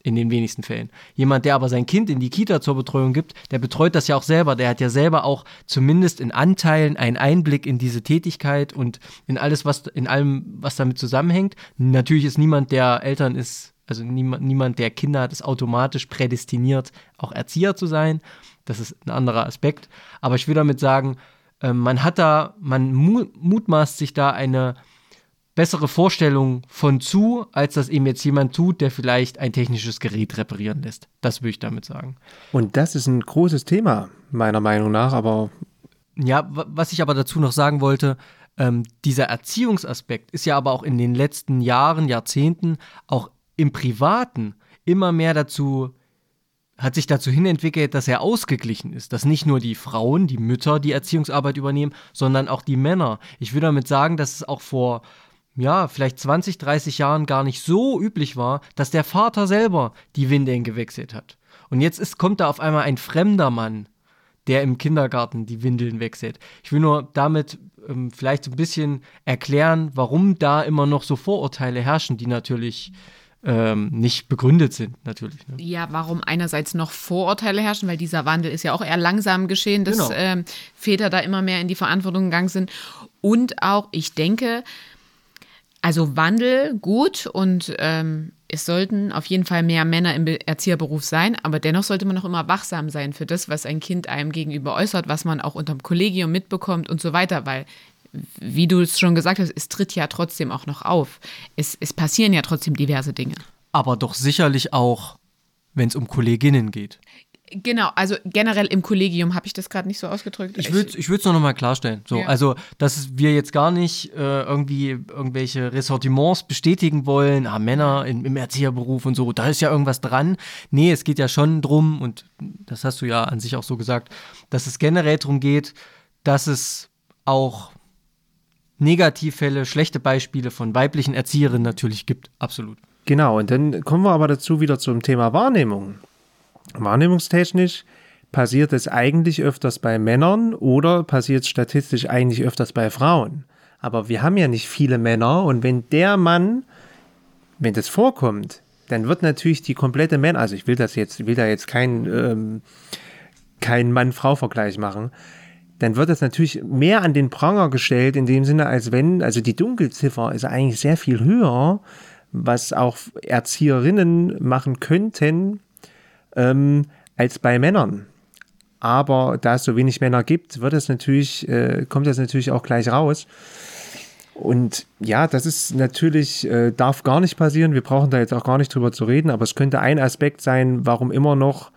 In den wenigsten Fällen. Jemand, der aber sein Kind in die Kita zur Betreuung gibt, der betreut das ja auch selber. Der hat ja selber auch zumindest in Anteilen einen Einblick in diese Tätigkeit und in alles, was in allem, was damit zusammenhängt. Natürlich ist niemand, der Eltern ist, also niemand, niemand, der Kinder hat, ist automatisch prädestiniert, auch Erzieher zu sein. Das ist ein anderer Aspekt. Aber ich will damit sagen, äh, man hat da, man mu mutmaßt sich da eine bessere Vorstellung von zu, als das eben jetzt jemand tut, der vielleicht ein technisches Gerät reparieren lässt. Das würde ich damit sagen. Und das ist ein großes Thema, meiner Meinung nach, aber Ja, wa- was ich aber dazu noch sagen wollte, ähm, dieser Erziehungsaspekt ist ja aber auch in den letzten Jahren, Jahrzehnten, auch im Privaten immer mehr dazu, hat sich dazu hin entwickelt, dass er ausgeglichen ist, dass nicht nur die Frauen, die Mütter die Erziehungsarbeit übernehmen, sondern auch die Männer. Ich will damit sagen, dass es auch vor ja, vielleicht 20, 30 Jahren gar nicht so üblich war, dass der Vater selber die Windeln gewechselt hat. Und jetzt ist, kommt da auf einmal ein fremder Mann, der im Kindergarten die Windeln wechselt. Ich will nur damit ähm, vielleicht so ein bisschen erklären, warum da immer noch so Vorurteile herrschen, die natürlich ähm, nicht begründet sind, natürlich. Ne? Ja, warum einerseits noch Vorurteile herrschen, weil dieser Wandel ist ja auch eher langsam geschehen, dass Genau. ähm, Väter da immer mehr in die Verantwortung gegangen sind. Und auch, ich denke, also Wandel gut und ähm, es sollten auf jeden Fall mehr Männer im Be- Erzieherberuf sein, aber dennoch sollte man auch immer wachsam sein für das, was ein Kind einem gegenüber äußert, was man auch unterm Kollegium mitbekommt und so weiter, weil wie du es schon gesagt hast, es tritt ja trotzdem auch noch auf. Es, es passieren ja trotzdem diverse Dinge. Aber doch sicherlich auch, wenn es um Kolleginnen geht. Genau, also generell im Kollegium habe ich das gerade nicht so ausgedrückt. Ich würde es nur noch mal klarstellen. So, Ja. Also, dass wir jetzt gar nicht äh, irgendwie irgendwelche Ressortiments bestätigen wollen, ah, Männer im, im Erzieherberuf und so, da ist ja irgendwas dran. Nee, es geht ja schon drum, und das hast du ja an sich auch so gesagt, dass es generell darum geht, dass es auch Negativfälle, schlechte Beispiele von weiblichen Erzieherinnen natürlich gibt. Absolut. Genau, und dann kommen wir aber dazu wieder zum Thema Wahrnehmung. Wahrnehmungstechnisch passiert es eigentlich öfters bei Männern oder passiert es statistisch eigentlich öfters bei Frauen. Aber wir haben ja nicht viele Männer und wenn der Mann, wenn das vorkommt, dann wird natürlich die komplette Männer, also ich will das jetzt, will da jetzt kein, ähm, kein Mann-Frau-Vergleich machen, dann wird das natürlich mehr an den Pranger gestellt, in dem Sinne, als wenn, also die Dunkelziffer ist eigentlich sehr viel höher, was auch Erzieherinnen machen könnten, ähm, als bei Männern. Aber da es so wenig Männer gibt, wird es natürlich, äh, kommt das natürlich auch gleich raus. Und ja, das ist natürlich, äh, darf gar nicht passieren. Wir brauchen da jetzt auch gar nicht drüber zu reden, aber es könnte ein Aspekt sein, warum immer noch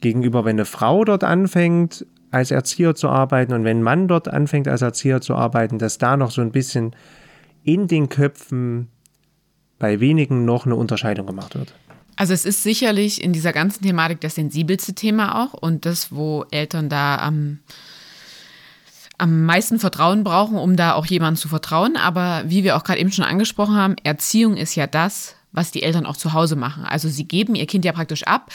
gegenüber, wenn eine Frau dort anfängt, als Erzieher zu arbeiten und wenn ein Mann dort anfängt, als Erzieher zu arbeiten, dass da noch so ein bisschen in den Köpfen bei wenigen noch eine Unterscheidung gemacht wird. Also es ist sicherlich in dieser ganzen Thematik das sensibelste Thema auch und das, wo Eltern da am, am meisten Vertrauen brauchen, um da auch jemandem zu vertrauen. Aber wie wir auch gerade eben schon angesprochen haben, Erziehung ist ja das, was die Eltern auch zu Hause machen. Also sie geben ihr Kind ja praktisch ab,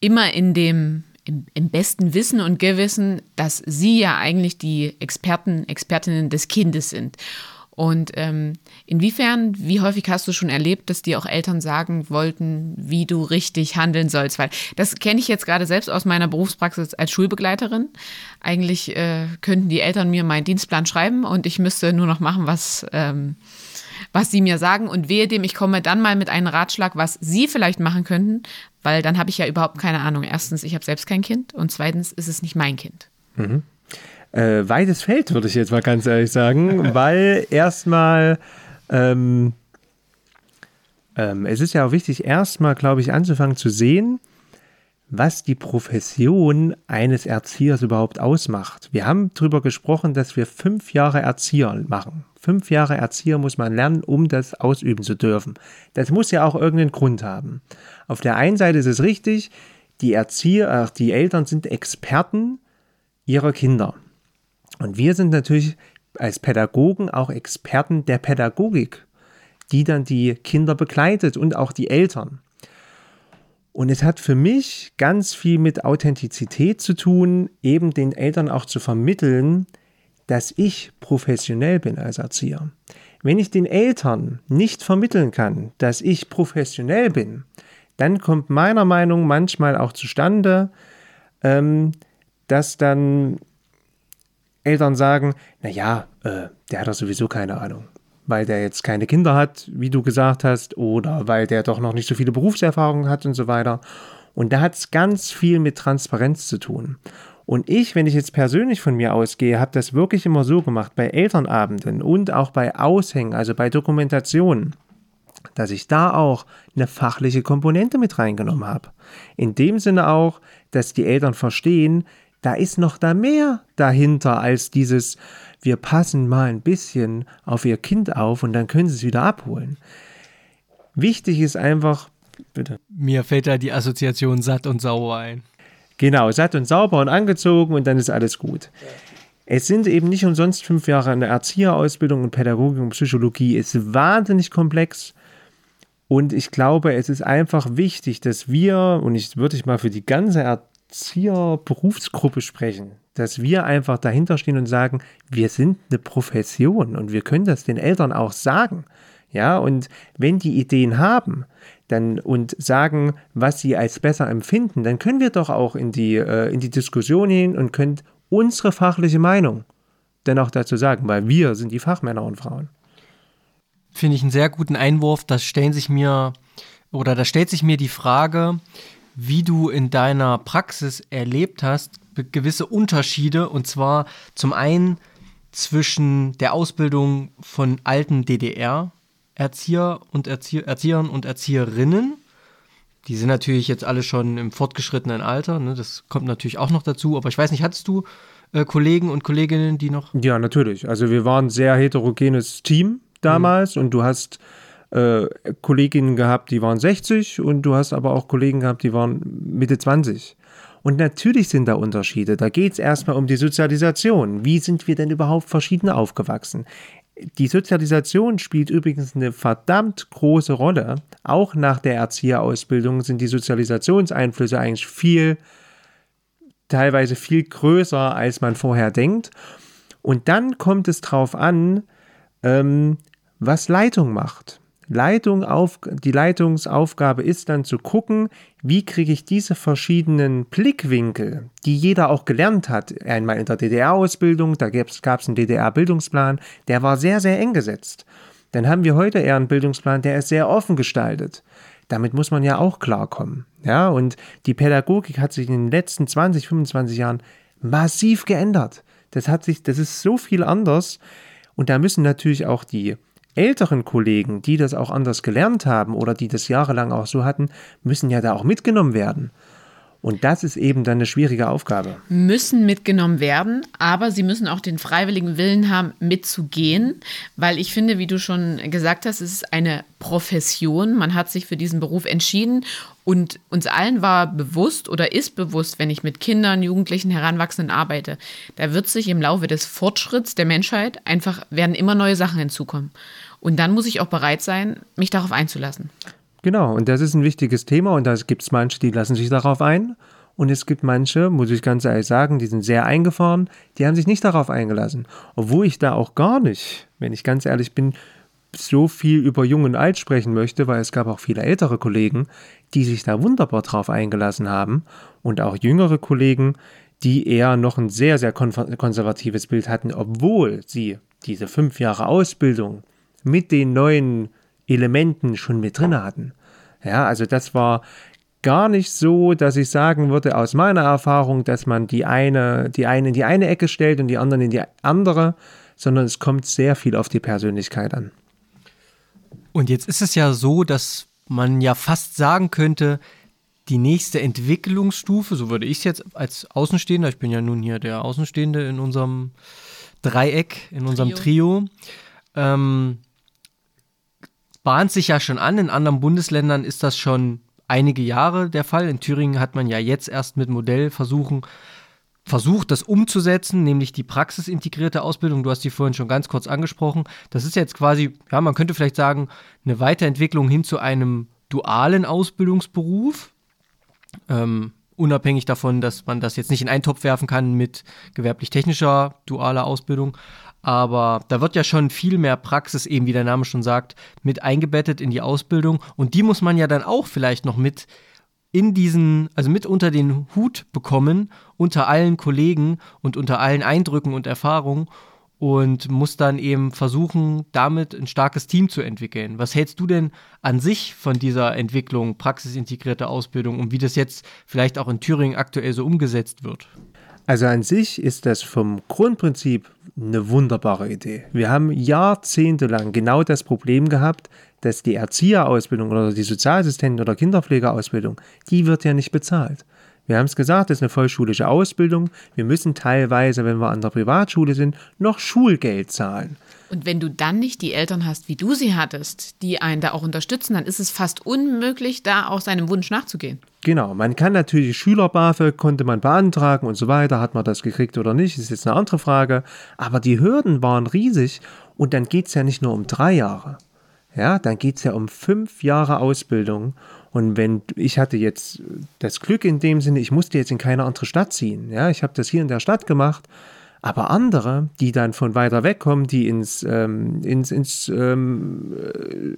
immer in dem im, im, besten Wissen und Gewissen, dass sie ja eigentlich die Experten, Expertinnen des Kindes sind. Und ähm, inwiefern, wie häufig hast du schon erlebt, dass dir auch Eltern sagen wollten, wie du richtig handeln sollst? Weil das kenne ich jetzt gerade selbst aus meiner Berufspraxis als Schulbegleiterin. Eigentlich äh, könnten die Eltern mir meinen Dienstplan schreiben und ich müsste nur noch machen, was, ähm, was sie mir sagen. Und wehe dem, ich komme dann mal mit einem Ratschlag, was sie vielleicht machen könnten, weil dann habe ich ja überhaupt keine Ahnung. Erstens, ich habe selbst kein Kind und zweitens ist es nicht mein Kind. Mhm äh, weites Feld, würde ich jetzt mal ganz ehrlich sagen, weil erstmal ähm, ähm, es ist ja auch wichtig, erstmal, glaube ich, anzufangen zu sehen, was die Profession eines Erziehers überhaupt ausmacht. Wir haben darüber gesprochen, dass wir fünf Jahre Erzieher machen. Fünf Jahre Erzieher muss man lernen, um das ausüben zu dürfen. Das muss ja auch irgendeinen Grund haben. Auf der einen Seite ist es richtig, die Erzieher, die Eltern sind Experten ihrer Kinder. Und wir sind natürlich als Pädagogen auch Experten der Pädagogik, die dann die Kinder begleitet und auch die Eltern. Und es hat für mich ganz viel mit Authentizität zu tun, eben den Eltern auch zu vermitteln, dass ich professionell bin als Erzieher. Wenn ich den Eltern nicht vermitteln kann, dass ich professionell bin, dann kommt meiner Meinung manchmal auch zustande, ähm, dass dann Eltern sagen, naja, äh, der hat doch sowieso keine Ahnung, weil der jetzt keine Kinder hat, wie du gesagt hast, oder weil der doch noch nicht so viele Berufserfahrungen hat und so weiter. Und da hat es ganz viel mit Transparenz zu tun. Und ich, wenn ich jetzt persönlich von mir ausgehe, habe das wirklich immer so gemacht, bei Elternabenden und auch bei Aushängen, also bei Dokumentationen, dass ich da auch eine fachliche Komponente mit reingenommen habe. In dem Sinne auch, dass die Eltern verstehen, da ist noch da mehr dahinter als dieses, wir passen mal ein bisschen auf ihr Kind auf und dann können sie es wieder abholen. Wichtig ist einfach, bitte. Mir fällt da die Assoziation satt und sauber ein. Genau, satt und sauber und angezogen und dann ist alles gut. Es sind eben nicht umsonst fünf Jahre eine Erzieherausbildung und Pädagogik und Psychologie ist wahnsinnig komplex. Und ich glaube, es ist einfach wichtig, dass wir, und ich würde ich mal für die ganze Erzieher-Berufsgruppe sprechen, dass wir einfach dahinter stehen und sagen, wir sind eine Profession und wir können das den Eltern auch sagen. Ja, und wenn die Ideen haben, dann und sagen, was sie als besser empfinden, dann können wir doch auch in die, äh, in die Diskussion gehen und können unsere fachliche Meinung dennoch dazu sagen, weil wir sind die Fachmänner und Frauen. Finde ich einen sehr guten Einwurf. Das stellen sich mir oder da stellt sich mir die Frage, wie du in deiner Praxis erlebt hast, gewisse Unterschiede. Und zwar zum einen zwischen der Ausbildung von alten DDR-Erzieher und Erzieh Erziehern und Erzieherinnen. Die sind natürlich jetzt alle schon im fortgeschrittenen Alter. Ne? Das kommt natürlich auch noch dazu. Aber ich weiß nicht, hattest du äh, Kollegen und Kolleginnen, die noch. Ja, natürlich. Also wir waren ein sehr heterogenes Team damals mhm. und du hast äh, Kolleginnen gehabt, die waren 60 und du hast aber auch Kollegen gehabt, die waren Mitte 20. Und natürlich sind da Unterschiede. Da geht es erstmal um die Sozialisation. Wie sind wir denn überhaupt verschieden aufgewachsen? Die Sozialisation spielt übrigens eine verdammt große Rolle. Auch nach der Erzieherausbildung sind die Sozialisationseinflüsse eigentlich viel, teilweise viel größer, als man vorher denkt. Und dann kommt es darauf an, ähm, was Leitung macht. Leitung auf, die Leitungsaufgabe ist dann zu gucken, wie kriege ich diese verschiedenen Blickwinkel, die jeder auch gelernt hat, einmal in der DDR-Ausbildung, da gab es einen DDR-Bildungsplan, der war sehr, sehr eng gesetzt. dann haben wir heute eher einen Bildungsplan, der ist sehr offen gestaltet. Damit muss man ja auch klarkommen. Ja, und die Pädagogik hat sich in den letzten 20, 25 Jahren massiv geändert. Das hat sich, das ist so viel anders. Und da müssen natürlich auch die älteren Kollegen, die das auch anders gelernt haben oder die das jahrelang auch so hatten, müssen ja da auch mitgenommen werden. Und das ist eben dann eine schwierige Aufgabe. Müssen mitgenommen werden, aber sie müssen auch den freiwilligen Willen haben, mitzugehen, weil ich finde, wie du schon gesagt hast, es ist eine Profession. Man hat sich für diesen Beruf entschieden und uns allen war bewusst oder ist bewusst, wenn ich mit Kindern, Jugendlichen, Heranwachsenden arbeite, da wird sich im Laufe des Fortschritts der Menschheit einfach werden immer neue Sachen hinzukommen. Und dann muss ich auch bereit sein, mich darauf einzulassen. Genau, und das ist ein wichtiges Thema und da gibt es manche, die lassen sich darauf ein. Und es gibt manche, muss ich ganz ehrlich sagen, die sind sehr eingefahren, die haben sich nicht darauf eingelassen. Obwohl ich da auch gar nicht, wenn ich ganz ehrlich bin, so viel über Jung und Alt sprechen möchte, weil es gab auch viele ältere Kollegen, die sich da wunderbar drauf eingelassen haben und auch jüngere Kollegen, die eher noch ein sehr, sehr konservatives Bild hatten, obwohl sie diese fünf Jahre Ausbildung mit den neuen Elementen schon mit drin hatten. Ja, also das war gar nicht so, dass ich sagen würde, aus meiner Erfahrung, dass man die eine, die eine in die eine Ecke stellt und die anderen in die andere, sondern es kommt sehr viel auf die Persönlichkeit an. Und jetzt ist es ja so, dass man ja fast sagen könnte, die nächste Entwicklungsstufe, so würde ich es jetzt als Außenstehender, ich bin ja nun hier der Außenstehende in unserem Dreieck, in unserem Trio, Trio ähm, bahnt sich ja schon an. In anderen Bundesländern ist das schon einige Jahre der Fall. In Thüringen hat man ja jetzt erst mit Modellversuchen versucht, das umzusetzen, nämlich die praxisintegrierte Ausbildung. Du hast die vorhin schon ganz kurz angesprochen. Das ist jetzt quasi, ja, man könnte vielleicht sagen, eine Weiterentwicklung hin zu einem dualen Ausbildungsberuf. Ähm, unabhängig davon, dass man das jetzt nicht in einen Topf werfen kann mit gewerblich-technischer dualer Ausbildung. Aber da wird ja schon viel mehr Praxis, eben wie der Name schon sagt, mit eingebettet in die Ausbildung. Und die muss man ja dann auch vielleicht noch mit in diesen, also mit unter den Hut bekommen, unter allen Kollegen und unter allen Eindrücken und Erfahrungen und muss dann eben versuchen, damit ein starkes Team zu entwickeln. Was hältst du denn an sich von dieser Entwicklung, praxisintegrierte Ausbildung und wie das jetzt vielleicht auch in Thüringen aktuell so umgesetzt wird? Also an sich ist das vom Grundprinzip eine wunderbare Idee. Wir haben jahrzehntelang genau das Problem gehabt, dass die Erzieherausbildung oder die Sozialassistenten- oder Kinderpflegeausbildung, die wird ja nicht bezahlt. Wir haben es gesagt, das ist eine vollschulische Ausbildung. Wir müssen teilweise, wenn wir an der Privatschule sind, noch Schulgeld zahlen. Und wenn du dann nicht die Eltern hast, wie du sie hattest, die einen da auch unterstützen, dann ist es fast unmöglich, da auch seinem Wunsch nachzugehen. Genau, man kann natürlich Schülerbafe, konnte man beantragen und so weiter, hat man das gekriegt oder nicht, ist jetzt eine andere Frage. Aber die Hürden waren riesig und dann geht es ja nicht nur um drei Jahre. Ja, dann geht es ja um fünf Jahre Ausbildung. Und wenn ich hatte jetzt das Glück in dem Sinne, ich musste jetzt in keine andere Stadt ziehen. Ja, ich habe das hier in der Stadt gemacht aber andere, die dann von weiter weg kommen, die ins, ähm, ins, ins ähm,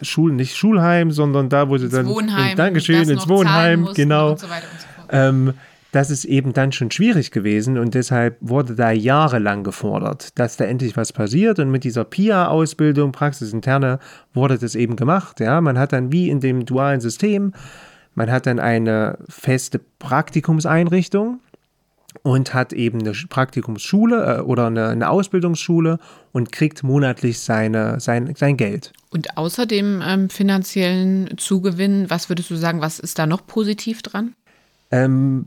äh, Schul, nicht Schulheim, sondern da, wo sie dann. Wohnheim, in, Dankeschön, ins Wohnheim, genau. Und so weiter und so fort. Ähm, das ist eben dann schon schwierig gewesen und deshalb wurde da jahrelang gefordert, dass da endlich was passiert und mit dieser PIA-Ausbildung, praxisinterne, wurde das eben gemacht. Ja, man hat dann wie in dem dualen System, man hat dann eine feste Praktikumseinrichtung, und hat eben eine Praktikumsschule äh, oder eine, eine, Ausbildungsschule und kriegt monatlich seine, sein, sein Geld. Und außer dem ähm, finanziellen Zugewinn, was würdest du sagen, was ist da noch positiv dran? Ähm,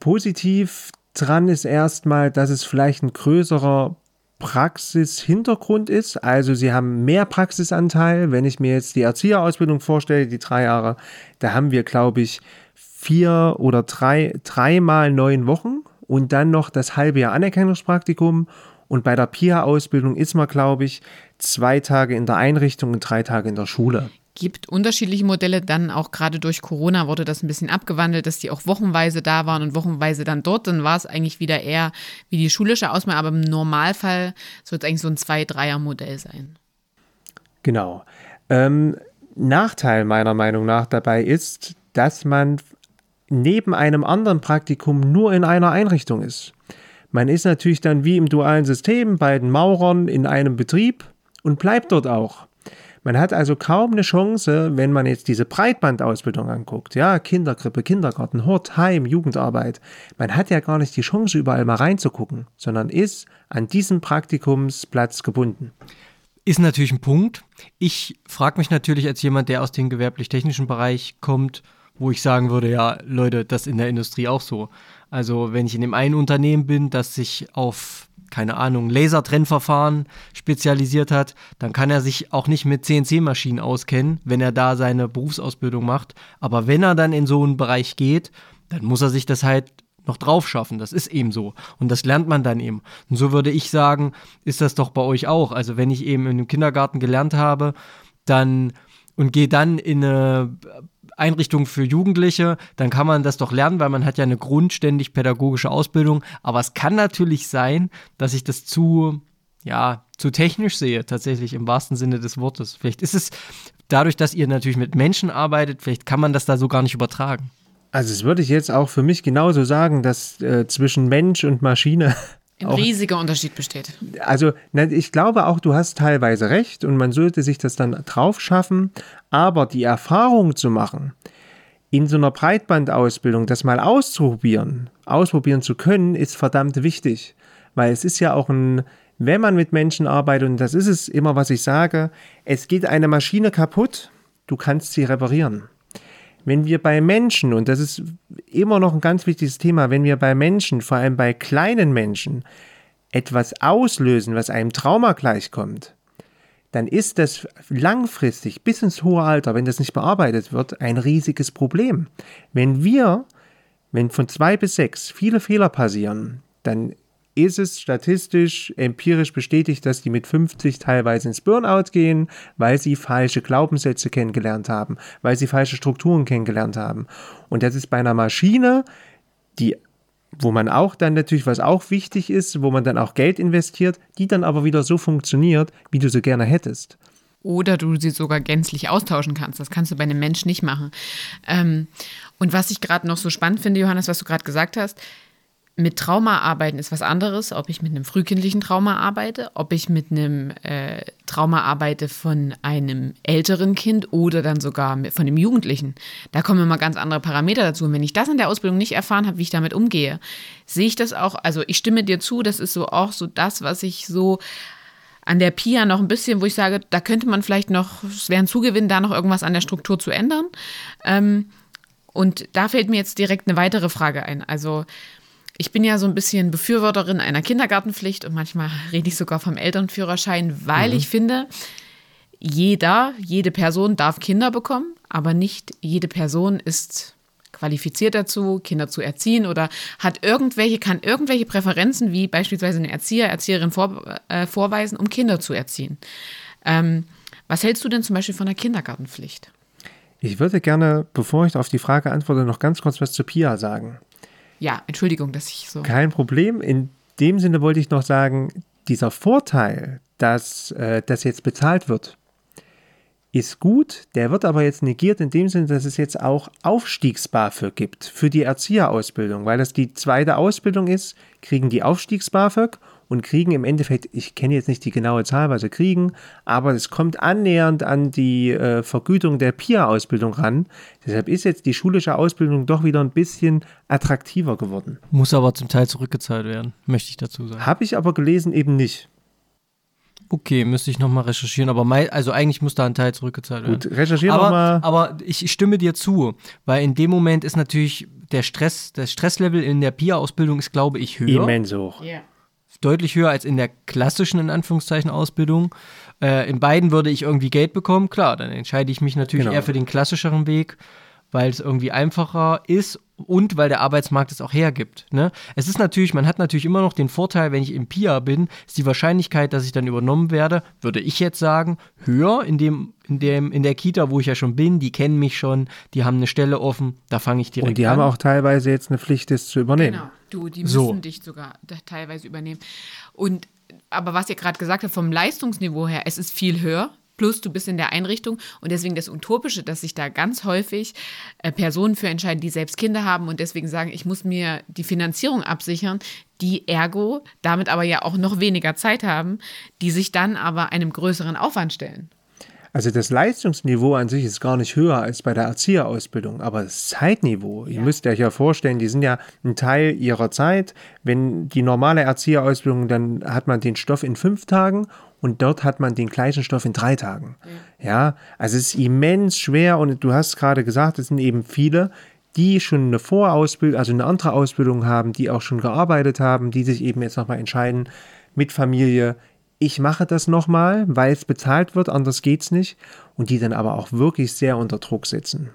positiv dran ist erstmal, dass es vielleicht ein größerer Praxishintergrund ist. Also sie haben mehr Praxisanteil. Wenn ich mir jetzt die Erzieherausbildung vorstelle, die drei Jahre, da haben wir, glaube ich, vier oder drei, dreimal neun Wochen und dann noch das halbe Jahr Anerkennungspraktikum. Und bei der PIA-Ausbildung ist man, glaube ich, zwei Tage in der Einrichtung und drei Tage in der Schule. Gibt unterschiedliche Modelle, dann auch gerade durch Corona wurde das ein bisschen abgewandelt, dass die auch wochenweise da waren und wochenweise dann dort. Dann war es eigentlich wieder eher wie die schulische Ausbildung, aber im Normalfall soll es eigentlich so ein Zwei-Dreier-Modell sein. Genau. Ähm, Nachteil meiner Meinung nach dabei ist, dass man neben einem anderen Praktikum nur in einer Einrichtung ist. Man ist natürlich dann wie im dualen System bei den Maurern in einem Betrieb, und bleibt dort auch. Man hat also kaum eine Chance, wenn man jetzt diese Breitbandausbildung anguckt, ja, Kinderkrippe, Kindergarten, Hort, Heim, Jugendarbeit. Man hat ja gar nicht die Chance, überall mal reinzugucken, sondern ist an diesen Praktikumsplatz gebunden. Ist natürlich ein Punkt. Ich frage mich natürlich als jemand, der aus dem gewerblich-technischen Bereich kommt, wo ich sagen würde, ja, Leute, das in der Industrie auch so. Also wenn ich in dem einen Unternehmen bin, das sich auf keine Ahnung, Lasertrennverfahren spezialisiert hat, dann kann er sich auch nicht mit CNC-Maschinen auskennen, wenn er da seine Berufsausbildung macht. Aber wenn er dann in so einen Bereich geht, dann muss er sich das halt noch drauf schaffen. Das ist eben so. Und das lernt man dann eben. Und so würde ich sagen, ist das doch bei euch auch. Also wenn ich eben in einem Kindergarten gelernt habe, dann und gehe dann in eine Einrichtung für Jugendliche, dann kann man das doch lernen, weil man hat ja eine grundständig pädagogische Ausbildung. Aber es kann natürlich sein, dass ich das zu, ja, zu technisch sehe, tatsächlich im wahrsten Sinne des Wortes. Vielleicht ist es dadurch, dass ihr natürlich mit Menschen arbeitet, vielleicht kann man das da so gar nicht übertragen. Also es würde ich jetzt auch für mich genauso sagen, dass äh, zwischen Mensch und Maschine ein riesiger Unterschied besteht. Also ich glaube auch, du hast teilweise recht und man sollte sich das dann drauf schaffen, aber die Erfahrung zu machen, in so einer Breitbandausbildung das mal auszuprobieren, ausprobieren zu können, ist verdammt wichtig, weil es ist ja auch ein, wenn man mit Menschen arbeitet, und das ist es immer, was ich sage, es geht eine Maschine kaputt, du kannst sie reparieren. Wenn wir bei Menschen, und das ist immer noch ein ganz wichtiges Thema, wenn wir bei Menschen, vor allem bei kleinen Menschen, etwas auslösen, was einem Trauma gleichkommt, dann ist das langfristig bis ins hohe Alter, wenn das nicht bearbeitet wird, ein riesiges Problem. Wenn wir, wenn von zwei bis sechs viele Fehler passieren, dann ist es statistisch, empirisch bestätigt, dass die mit 50 teilweise ins Burnout gehen, weil sie falsche Glaubenssätze kennengelernt haben, weil sie falsche Strukturen kennengelernt haben. Und das ist bei einer Maschine, die wo man auch dann natürlich, was auch wichtig ist, wo man dann auch Geld investiert, die dann aber wieder so funktioniert, wie du sie gerne hättest. Oder du sie sogar gänzlich austauschen kannst. Das kannst du bei einem Menschen nicht machen. Ähm, und was ich gerade noch so spannend finde, Johannes, was du gerade gesagt hast, mit Trauma arbeiten ist was anderes, ob ich mit einem frühkindlichen Trauma arbeite, ob ich mit einem äh, Trauma arbeite von einem älteren Kind oder dann sogar von einem Jugendlichen. Da kommen immer ganz andere Parameter dazu. Und wenn ich das in der Ausbildung nicht erfahren habe, wie ich damit umgehe, sehe ich das auch, also ich stimme dir zu, das ist so auch so das, was ich so an der PIA noch ein bisschen, wo ich sage, da könnte man vielleicht noch, es wäre ein Zugewinn, da noch irgendwas an der Struktur zu ändern. Ähm, und da fällt mir jetzt direkt eine weitere Frage ein. Also ich bin ja so ein bisschen Befürworterin einer Kindergartenpflicht und manchmal rede ich sogar vom Elternführerschein, weil mhm. ich finde, jeder, jede Person darf Kinder bekommen, aber nicht jede Person ist qualifiziert dazu, Kinder zu erziehen oder hat irgendwelche, kann irgendwelche Präferenzen wie beispielsweise eine Erzieher, Erzieherin vor, äh, vorweisen, um Kinder zu erziehen. Ähm, was hältst du denn zum Beispiel von der Kindergartenpflicht? Ich würde gerne, bevor ich auf die Frage antworte, noch ganz kurz was zu Pia sagen. Ja, Entschuldigung, dass ich so. Kein Problem. In dem Sinne wollte ich noch sagen, dieser Vorteil, dass äh, das jetzt bezahlt wird, ist gut. Der wird aber jetzt negiert in dem Sinne, dass es jetzt auch Aufstiegs-BAföG gibt für die Erzieherausbildung, weil das die zweite Ausbildung ist, kriegen die Aufstiegs-BAföG und kriegen im Endeffekt, ich kenne jetzt nicht die genaue Zahl, was sie kriegen, aber es kommt annähernd an die äh, Vergütung der PIA-Ausbildung ran. Deshalb ist jetzt die schulische Ausbildung doch wieder ein bisschen attraktiver geworden. Muss aber zum Teil zurückgezahlt werden, möchte ich dazu sagen. Habe ich aber gelesen, eben nicht. Okay, müsste ich nochmal recherchieren, aber mein, also eigentlich muss da ein Teil zurückgezahlt werden. Gut, recherchieren nochmal. Aber ich stimme dir zu, weil in dem Moment ist natürlich der Stress, das Stresslevel in der PIA-Ausbildung ist, glaube ich, höher. Immens hoch. Yeah deutlich höher als in der klassischen, in Anführungszeichen, Ausbildung. Äh, in beiden würde ich irgendwie Geld bekommen. Klar, dann entscheide ich mich natürlich genau. eher für den klassischeren Weg, weil es irgendwie einfacher ist und weil der Arbeitsmarkt es auch hergibt. Ne? Es ist natürlich, man hat natürlich immer noch den Vorteil, wenn ich im PIA bin, ist die Wahrscheinlichkeit, dass ich dann übernommen werde, würde ich jetzt sagen, höher in dem, in dem, in der Kita, wo ich ja schon bin, die kennen mich schon, die haben eine Stelle offen, da fange ich direkt an. Und die an. haben auch teilweise jetzt eine Pflicht, das zu übernehmen. Genau, du, die müssen so. dich sogar teilweise übernehmen. Und aber was ihr gerade gesagt habt, vom Leistungsniveau her, es ist viel höher plus du bist in der Einrichtung und deswegen das Utopische, dass sich da ganz häufig äh, Personen für entscheiden, die selbst Kinder haben und deswegen sagen, ich muss mir die Finanzierung absichern, die ergo damit aber ja auch noch weniger Zeit haben, die sich dann aber einem größeren Aufwand stellen. Also das Leistungsniveau an sich ist gar nicht höher als bei der Erzieherausbildung, aber das Zeitniveau, ja. ihr müsst euch ja vorstellen, die sind ja ein Teil ihrer Zeit. Wenn die normale Erzieherausbildung, dann hat man den Stoff in fünf Tagen und dort hat man den gleichen Stoff in drei Tagen. Ja, ja also es ist immens schwer und du hast gerade gesagt, es sind eben viele, die schon eine Vorausbildung, also eine andere Ausbildung haben, die auch schon gearbeitet haben, die sich eben jetzt nochmal entscheiden, mit Familie ich mache das nochmal, weil es bezahlt wird, anders geht es nicht. Und die dann aber auch wirklich sehr unter Druck sitzen.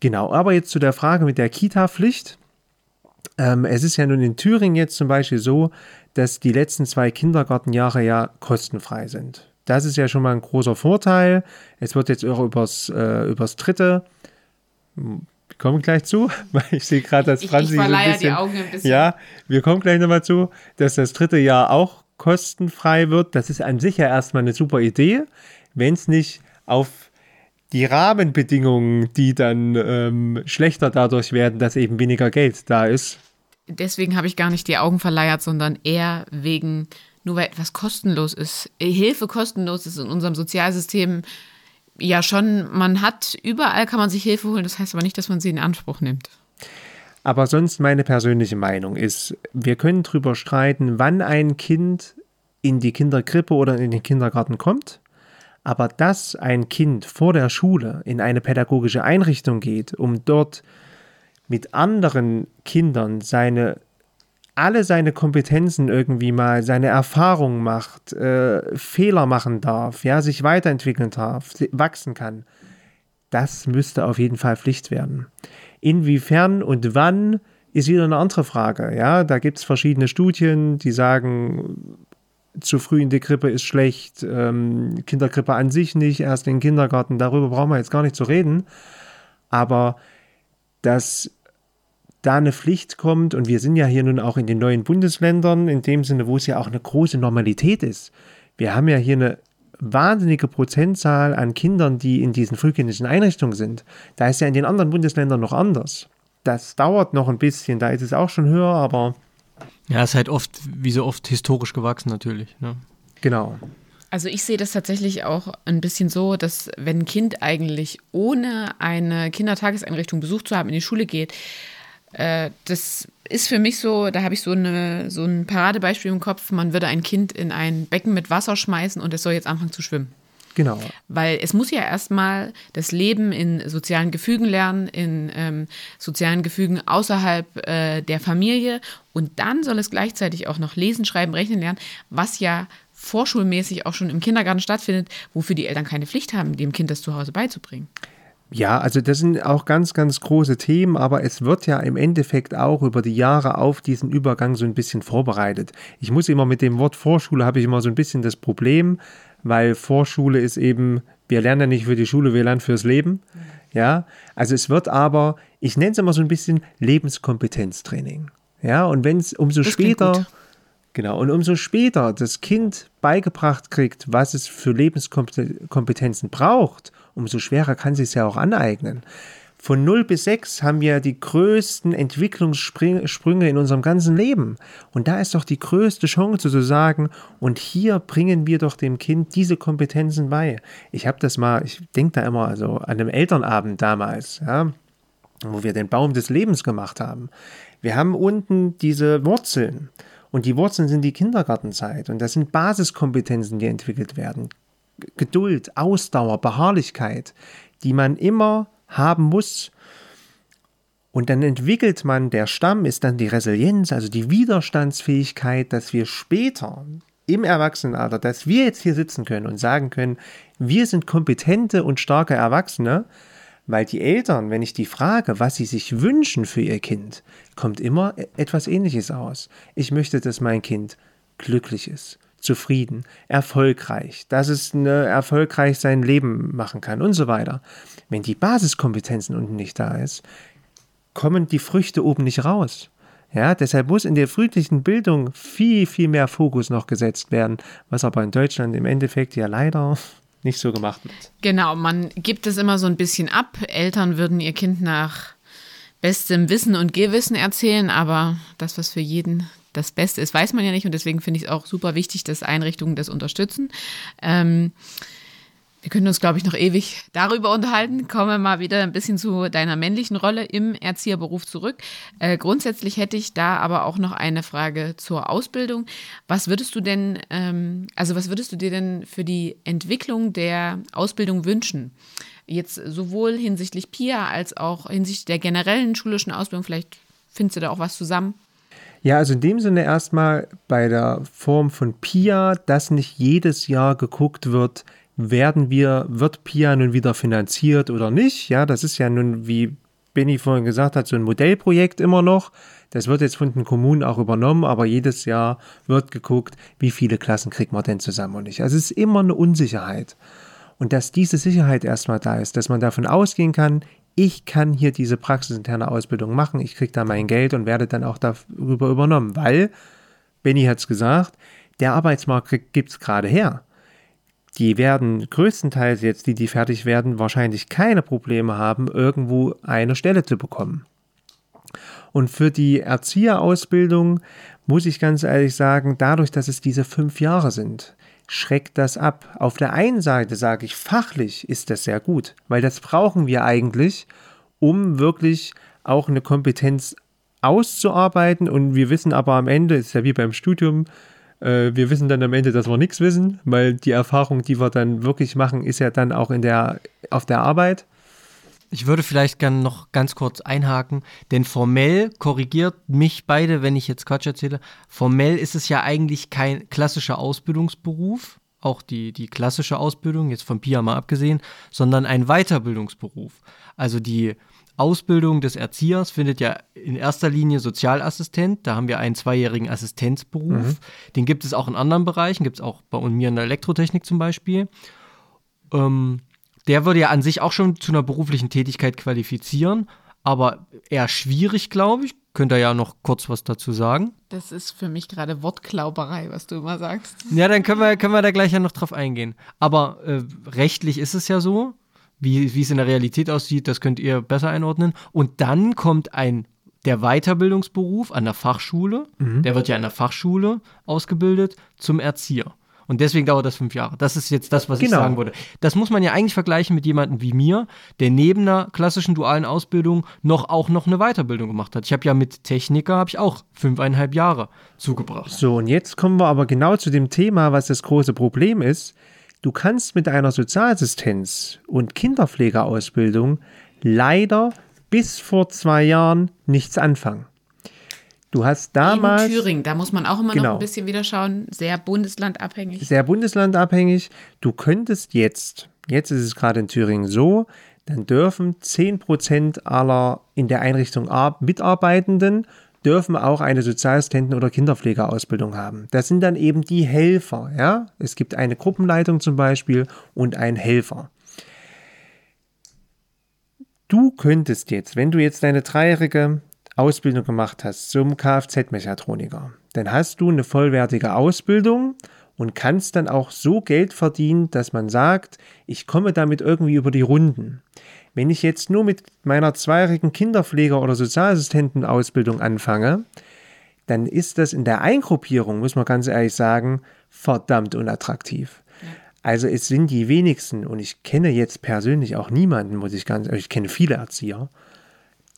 Genau, aber jetzt zu der Frage mit der Kita-Pflicht. Ähm, es ist ja nun in Thüringen jetzt zum Beispiel so, dass die letzten zwei Kindergartenjahre ja kostenfrei sind. Das ist ja schon mal ein großer Vorteil. Es wird jetzt auch übers, äh, übers dritte, wir kommen gleich zu, weil ich sehe gerade, dass Franzi ich, ich so ein bisschen, die Augen ein bisschen. Ja, wir kommen gleich nochmal zu, dass das dritte Jahr auch kostenfrei wird. Das ist an sich ja erstmal eine super Idee, wenn es nicht auf die Rahmenbedingungen, die dann ähm, schlechter dadurch werden, dass eben weniger Geld da ist. Deswegen habe ich gar nicht die Augen verleiert, sondern eher wegen, nur weil etwas kostenlos ist. Hilfe kostenlos ist in unserem Sozialsystem ja schon, man hat, überall kann man sich Hilfe holen, das heißt aber nicht, dass man sie in Anspruch nimmt. Aber sonst meine persönliche Meinung ist, wir können darüber streiten, wann ein Kind in die Kinderkrippe oder in den Kindergarten kommt. Aber dass ein Kind vor der Schule in eine pädagogische Einrichtung geht, um dort mit anderen Kindern seine alle seine Kompetenzen irgendwie mal, seine Erfahrungen macht, äh, Fehler machen darf, ja, sich weiterentwickeln darf, wachsen kann, das müsste auf jeden Fall Pflicht werden. Inwiefern und wann ist wieder eine andere Frage. Ja, da gibt es verschiedene Studien, die sagen, zu früh in die Krippe ist schlecht, ähm, Kinderkrippe an sich nicht, erst in den Kindergarten, darüber brauchen wir jetzt gar nicht zu reden. Aber dass da eine Pflicht kommt, und wir sind ja hier nun auch in den neuen Bundesländern, in dem Sinne, wo es ja auch eine große Normalität ist. Wir haben ja hier eine wahnsinnige Prozentzahl an Kindern, die in diesen frühkindlichen Einrichtungen sind. Da ist ja in den anderen Bundesländern noch anders. Das dauert noch ein bisschen, da ist es auch schon höher, aber. Ja, es ist halt oft, wie so oft, historisch gewachsen natürlich. Ne? Genau. Also ich sehe das tatsächlich auch ein bisschen so, dass wenn ein Kind eigentlich ohne eine Kindertageseinrichtung Besuch zu haben in die Schule geht, äh, das ist für mich so, da habe ich so, eine, so ein Paradebeispiel im Kopf, man würde ein Kind in ein Becken mit Wasser schmeißen und es soll jetzt anfangen zu schwimmen. Genau. Weil es muss ja erstmal das Leben in sozialen Gefügen lernen, in ähm, sozialen Gefügen außerhalb äh, der Familie und dann soll es gleichzeitig auch noch lesen, schreiben, rechnen lernen, was ja vorschulmäßig auch schon im Kindergarten stattfindet, wofür die Eltern keine Pflicht haben, dem Kind das zu Hause beizubringen. Ja, also das sind auch ganz, ganz große Themen, aber es wird ja im Endeffekt auch über die Jahre auf diesen Übergang so ein bisschen vorbereitet. Ich muss immer mit dem Wort Vorschule habe ich immer so ein bisschen das Problem, weil Vorschule ist eben, wir lernen ja nicht für die Schule, wir lernen fürs Leben. Ja, also es wird aber, ich nenne es immer so ein bisschen Lebenskompetenztraining. Ja, und wenn es umso das später, genau, und umso später das Kind beigebracht kriegt, was es für Lebenskompetenzen braucht umso schwerer kann sie es ja auch aneignen. Von 0 bis 6 haben wir die größten Entwicklungssprünge in unserem ganzen Leben. Und da ist doch die größte Chance zu sagen, und hier bringen wir doch dem Kind diese Kompetenzen bei. Ich habe das mal, ich denke da immer also an einem Elternabend damals, ja, wo wir den Baum des Lebens gemacht haben. Wir haben unten diese Wurzeln. Und die Wurzeln sind die Kindergartenzeit. Und das sind Basiskompetenzen, die entwickelt werden. Geduld, Ausdauer, Beharrlichkeit, die man immer haben muss. Und dann entwickelt man, der Stamm ist dann die Resilienz, also die Widerstandsfähigkeit, dass wir später im Erwachsenenalter, dass wir jetzt hier sitzen können und sagen können, wir sind kompetente und starke Erwachsene, weil die Eltern, wenn ich die frage, was sie sich wünschen für ihr Kind, kommt immer etwas Ähnliches aus. Ich möchte, dass mein Kind glücklich ist, zufrieden, erfolgreich, dass es eine, erfolgreich sein Leben machen kann und so weiter. Wenn die Basiskompetenzen unten nicht da ist, kommen die Früchte oben nicht raus. Ja, deshalb muss in der frühlichen Bildung viel, viel mehr Fokus noch gesetzt werden, was aber in Deutschland im Endeffekt ja leider nicht so gemacht wird. Genau, man gibt es immer so ein bisschen ab. Eltern würden ihr Kind nach bestem Wissen und Gewissen erzählen, aber das, was für jeden das Beste ist, weiß man ja nicht und deswegen finde ich es auch super wichtig, dass Einrichtungen das unterstützen. Ähm, wir können uns, glaube ich, noch ewig darüber unterhalten. Kommen wir mal wieder ein bisschen zu deiner männlichen Rolle im Erzieherberuf zurück. Äh, grundsätzlich hätte ich da aber auch noch eine Frage zur Ausbildung. Was würdest du denn, ähm, also was würdest du dir denn für die Entwicklung der Ausbildung wünschen? Jetzt sowohl hinsichtlich PIA als auch hinsichtlich der generellen schulischen Ausbildung. Vielleicht findest du da auch was zusammen. Ja, also in dem Sinne erstmal bei der Form von PIA, dass nicht jedes Jahr geguckt wird, werden wir, wird PIA nun wieder finanziert oder nicht? Ja, das ist ja nun, wie Benny vorhin gesagt hat, so ein Modellprojekt immer noch. Das wird jetzt von den Kommunen auch übernommen, aber jedes Jahr wird geguckt, wie viele Klassen kriegt man denn zusammen und nicht. Also es ist immer eine Unsicherheit. Und dass diese Sicherheit erstmal da ist, dass man davon ausgehen kann, ich kann hier diese praxisinterne Ausbildung machen, ich kriege da mein Geld und werde dann auch darüber übernommen, weil, Benny hat es gesagt, der Arbeitsmarkt gibt es gerade her die werden größtenteils jetzt, die, die fertig werden, wahrscheinlich keine Probleme haben, irgendwo eine Stelle zu bekommen. Und für die Erzieherausbildung muss ich ganz ehrlich sagen, dadurch, dass es diese fünf Jahre sind, schreckt das ab. Auf der einen Seite sage ich, fachlich ist das sehr gut, weil das brauchen wir eigentlich, um wirklich auch eine Kompetenz auszuarbeiten. Und wir wissen aber am Ende, ist ja wie beim Studium, wir wissen dann am Ende, dass wir nichts wissen, weil die Erfahrung, die wir dann wirklich machen, ist ja dann auch in der, auf der Arbeit. Ich würde vielleicht gerne noch ganz kurz einhaken, denn formell korrigiert mich beide, wenn ich jetzt Quatsch erzähle. Formell ist es ja eigentlich kein klassischer Ausbildungsberuf, auch die, die klassische Ausbildung, jetzt von PIA mal abgesehen, sondern ein Weiterbildungsberuf. Also die Ausbildung des Erziehers findet ja in erster Linie Sozialassistent. Da haben wir einen zweijährigen Assistenzberuf. Mhm. Den gibt es auch in anderen Bereichen, gibt es auch bei mir in der Elektrotechnik zum Beispiel. Ähm, der würde ja an sich auch schon zu einer beruflichen Tätigkeit qualifizieren, aber eher schwierig, glaube ich. Könnt ihr ja noch kurz was dazu sagen? Das ist für mich gerade Wortklauberei, was du immer sagst. Ja, dann können wir, können wir da gleich ja noch drauf eingehen. Aber äh, rechtlich ist es ja so, wie, wie es in der Realität aussieht, das könnt ihr besser einordnen. Und dann kommt ein der Weiterbildungsberuf an der Fachschule, mhm. der wird ja an der Fachschule ausgebildet, zum Erzieher. Und deswegen dauert das fünf Jahre. Das ist jetzt das, was genau. ich sagen würde. Das muss man ja eigentlich vergleichen mit jemandem wie mir, der neben einer klassischen dualen Ausbildung noch auch noch eine Weiterbildung gemacht hat. Ich habe ja mit Techniker habe ich auch fünfeinhalb Jahre zugebracht. So, und jetzt kommen wir aber genau zu dem Thema, was das große Problem ist. Du kannst mit einer Sozialassistenz- und Kinderpflegeausbildung leider bis vor zwei Jahren nichts anfangen. Du hast damals. In Thüringen, da muss man auch immer genau, noch ein bisschen wieder schauen. Sehr bundeslandabhängig. Sehr bundeslandabhängig. Du könntest jetzt, jetzt ist es gerade in Thüringen so, dann dürfen 10% aller in der Einrichtung Mitarbeitenden dürfen auch eine Sozialassistenten- oder Kinderpflegeausbildung haben. Das sind dann eben die Helfer. Ja? Es gibt eine Gruppenleitung zum Beispiel und einen Helfer. Du könntest jetzt, wenn du jetzt deine dreijährige Ausbildung gemacht hast zum Kfz-Mechatroniker, dann hast du eine vollwertige Ausbildung und kannst dann auch so Geld verdienen, dass man sagt, ich komme damit irgendwie über die Runden. Wenn ich jetzt nur mit meiner zweijährigen Kinderpfleger- oder Sozialassistentenausbildung anfange, dann ist das in der Eingruppierung, muss man ganz ehrlich sagen, verdammt unattraktiv. Also es sind die wenigsten, und ich kenne jetzt persönlich auch niemanden, muss ich ganz, ich kenne viele Erzieher,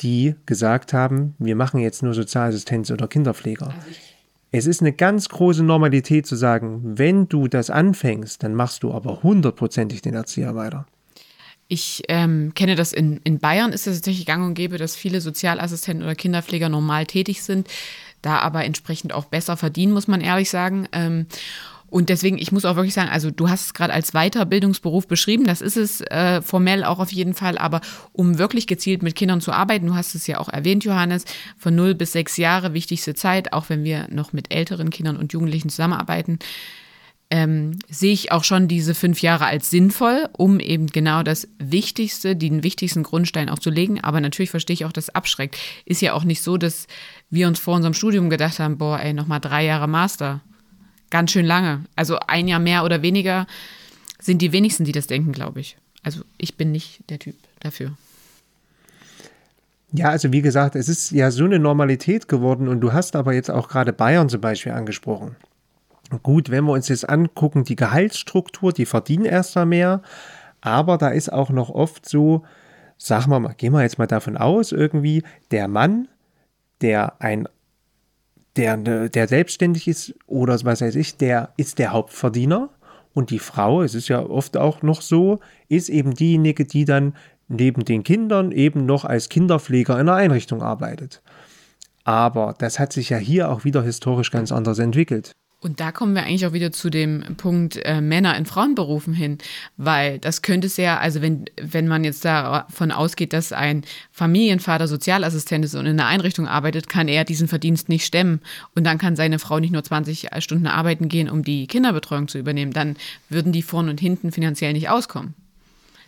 die gesagt haben, wir machen jetzt nur Sozialassistenz oder Kinderpfleger. Also es ist eine ganz große Normalität zu sagen, wenn du das anfängst, dann machst du aber hundertprozentig den Erzieher weiter. Ich ähm, kenne das in, in Bayern, ist es tatsächlich gang und gäbe, dass viele Sozialassistenten oder Kinderpfleger normal tätig sind, da aber entsprechend auch besser verdienen, muss man ehrlich sagen. Ähm, und deswegen, ich muss auch wirklich sagen, also du hast es gerade als Weiterbildungsberuf beschrieben, das ist es äh, formell auch auf jeden Fall, aber um wirklich gezielt mit Kindern zu arbeiten, du hast es ja auch erwähnt, Johannes, von 0 bis 6 Jahre wichtigste Zeit, auch wenn wir noch mit älteren Kindern und Jugendlichen zusammenarbeiten, ähm, sehe ich auch schon diese fünf Jahre als sinnvoll, um eben genau das Wichtigste, den wichtigsten Grundstein auch zu legen. Aber natürlich verstehe ich auch, dass abschreckt. Ist ja auch nicht so, dass wir uns vor unserem Studium gedacht haben, boah, ey, nochmal drei Jahre Master. Ganz schön lange. Also ein Jahr mehr oder weniger sind die wenigsten, die das denken, glaube ich. Also ich bin nicht der Typ dafür. Ja, also wie gesagt, es ist ja so eine Normalität geworden und du hast aber jetzt auch gerade Bayern zum Beispiel angesprochen. Gut, wenn wir uns jetzt angucken, die Gehaltsstruktur, die verdienen erst mal mehr, aber da ist auch noch oft so, sagen wir mal, gehen wir jetzt mal davon aus, irgendwie der Mann, der ein der, der selbstständig ist oder was weiß ich, der ist der Hauptverdiener und die Frau, es ist ja oft auch noch so, ist eben diejenige, die dann neben den Kindern eben noch als Kinderpfleger in einer Einrichtung arbeitet. Aber das hat sich ja hier auch wieder historisch ganz anders entwickelt. Und da kommen wir eigentlich auch wieder zu dem Punkt äh, Männer in Frauenberufen hin, weil das könnte es ja, also wenn, wenn man jetzt davon ausgeht, dass ein Familienvater Sozialassistent ist und in einer Einrichtung arbeitet, kann er diesen Verdienst nicht stemmen. Und dann kann seine Frau nicht nur 20 Stunden arbeiten gehen, um die Kinderbetreuung zu übernehmen. Dann würden die vorn und hinten finanziell nicht auskommen.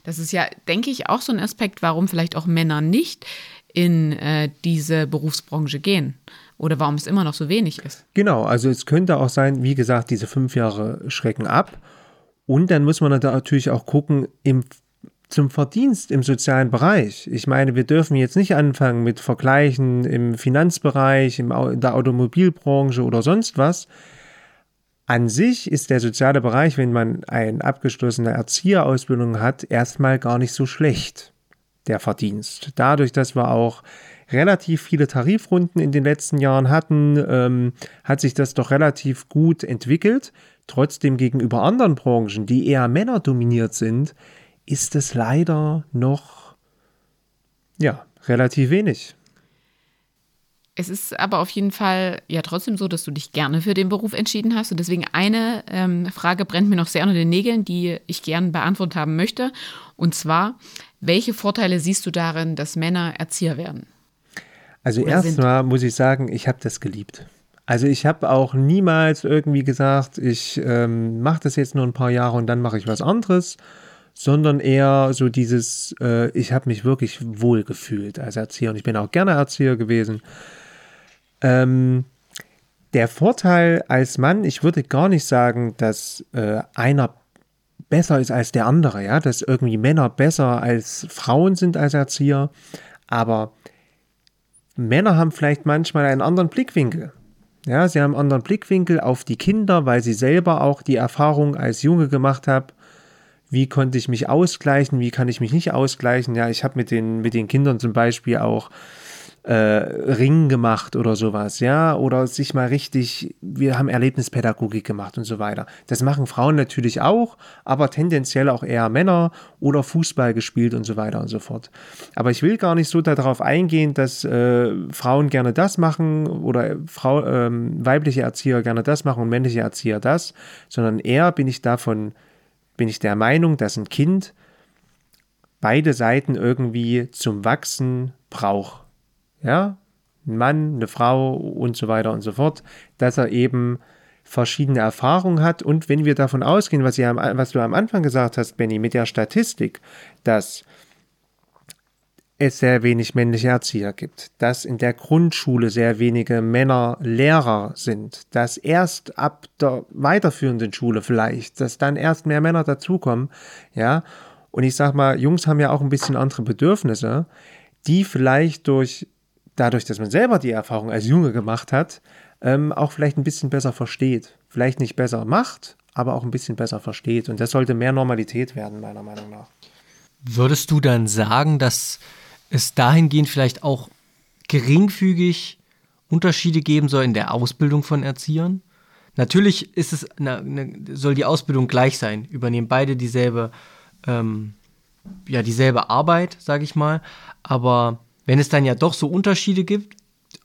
Das ist ja, denke ich, auch so ein Aspekt, warum vielleicht auch Männer nicht in äh, diese Berufsbranche gehen oder warum es immer noch so wenig ist. Genau, also es könnte auch sein, wie gesagt, diese fünf Jahre schrecken ab. Und dann muss man natürlich auch gucken, im, zum Verdienst im sozialen Bereich. Ich meine, wir dürfen jetzt nicht anfangen mit Vergleichen im Finanzbereich, im, in der Automobilbranche oder sonst was. An sich ist der soziale Bereich, wenn man eine abgeschlossene Erzieherausbildung hat, erstmal gar nicht so schlecht, der Verdienst. Dadurch, dass wir auch relativ viele Tarifrunden in den letzten Jahren hatten, ähm, hat sich das doch relativ gut entwickelt. Trotzdem gegenüber anderen Branchen, die eher männerdominiert sind, ist es leider noch ja, relativ wenig. Es ist aber auf jeden Fall ja trotzdem so, dass du dich gerne für den Beruf entschieden hast. Und deswegen eine ähm, Frage brennt mir noch sehr unter den Nägeln, die ich gern beantwortet haben möchte. Und zwar, welche Vorteile siehst du darin, dass Männer Erzieher werden? Also erstmal muss ich sagen, ich habe das geliebt. Also ich habe auch niemals irgendwie gesagt, ich ähm, mache das jetzt nur ein paar Jahre und dann mache ich was anderes, sondern eher so dieses, äh, ich habe mich wirklich wohl gefühlt als Erzieher und ich bin auch gerne Erzieher gewesen. Ähm, der Vorteil als Mann, ich würde gar nicht sagen, dass äh, einer besser ist als der andere, ja, dass irgendwie Männer besser als Frauen sind als Erzieher, aber Männer haben vielleicht manchmal einen anderen Blickwinkel. Ja, sie haben einen anderen Blickwinkel auf die Kinder, weil sie selber auch die Erfahrung als Junge gemacht haben. Wie konnte ich mich ausgleichen? Wie kann ich mich nicht ausgleichen? Ja, ich habe mit den, mit den Kindern zum Beispiel auch äh, Ringen gemacht oder sowas, ja, oder sich mal richtig, wir haben Erlebnispädagogik gemacht und so weiter. Das machen Frauen natürlich auch, aber tendenziell auch eher Männer oder Fußball gespielt und so weiter und so fort. Aber ich will gar nicht so darauf eingehen, dass äh, Frauen gerne das machen oder Frau, ähm, weibliche Erzieher gerne das machen und männliche Erzieher das, sondern eher bin ich davon, bin ich der Meinung, dass ein Kind beide Seiten irgendwie zum Wachsen braucht ja, ein Mann, eine Frau und so weiter und so fort, dass er eben verschiedene Erfahrungen hat. Und wenn wir davon ausgehen, was, am, was du am Anfang gesagt hast, Benny, mit der Statistik, dass es sehr wenig männliche Erzieher gibt, dass in der Grundschule sehr wenige Männer Lehrer sind, dass erst ab der weiterführenden Schule vielleicht, dass dann erst mehr Männer dazukommen, ja. Und ich sag mal, Jungs haben ja auch ein bisschen andere Bedürfnisse, die vielleicht durch dadurch, dass man selber die Erfahrung als Junge gemacht hat, ähm, auch vielleicht ein bisschen besser versteht. Vielleicht nicht besser macht, aber auch ein bisschen besser versteht. Und das sollte mehr Normalität werden, meiner Meinung nach. Würdest du dann sagen, dass es dahingehend vielleicht auch geringfügig Unterschiede geben soll in der Ausbildung von Erziehern? Natürlich ist es, na, na, soll die Ausbildung gleich sein, übernehmen beide dieselbe, ähm, ja, dieselbe Arbeit, sage ich mal, aber wenn es dann ja doch so Unterschiede gibt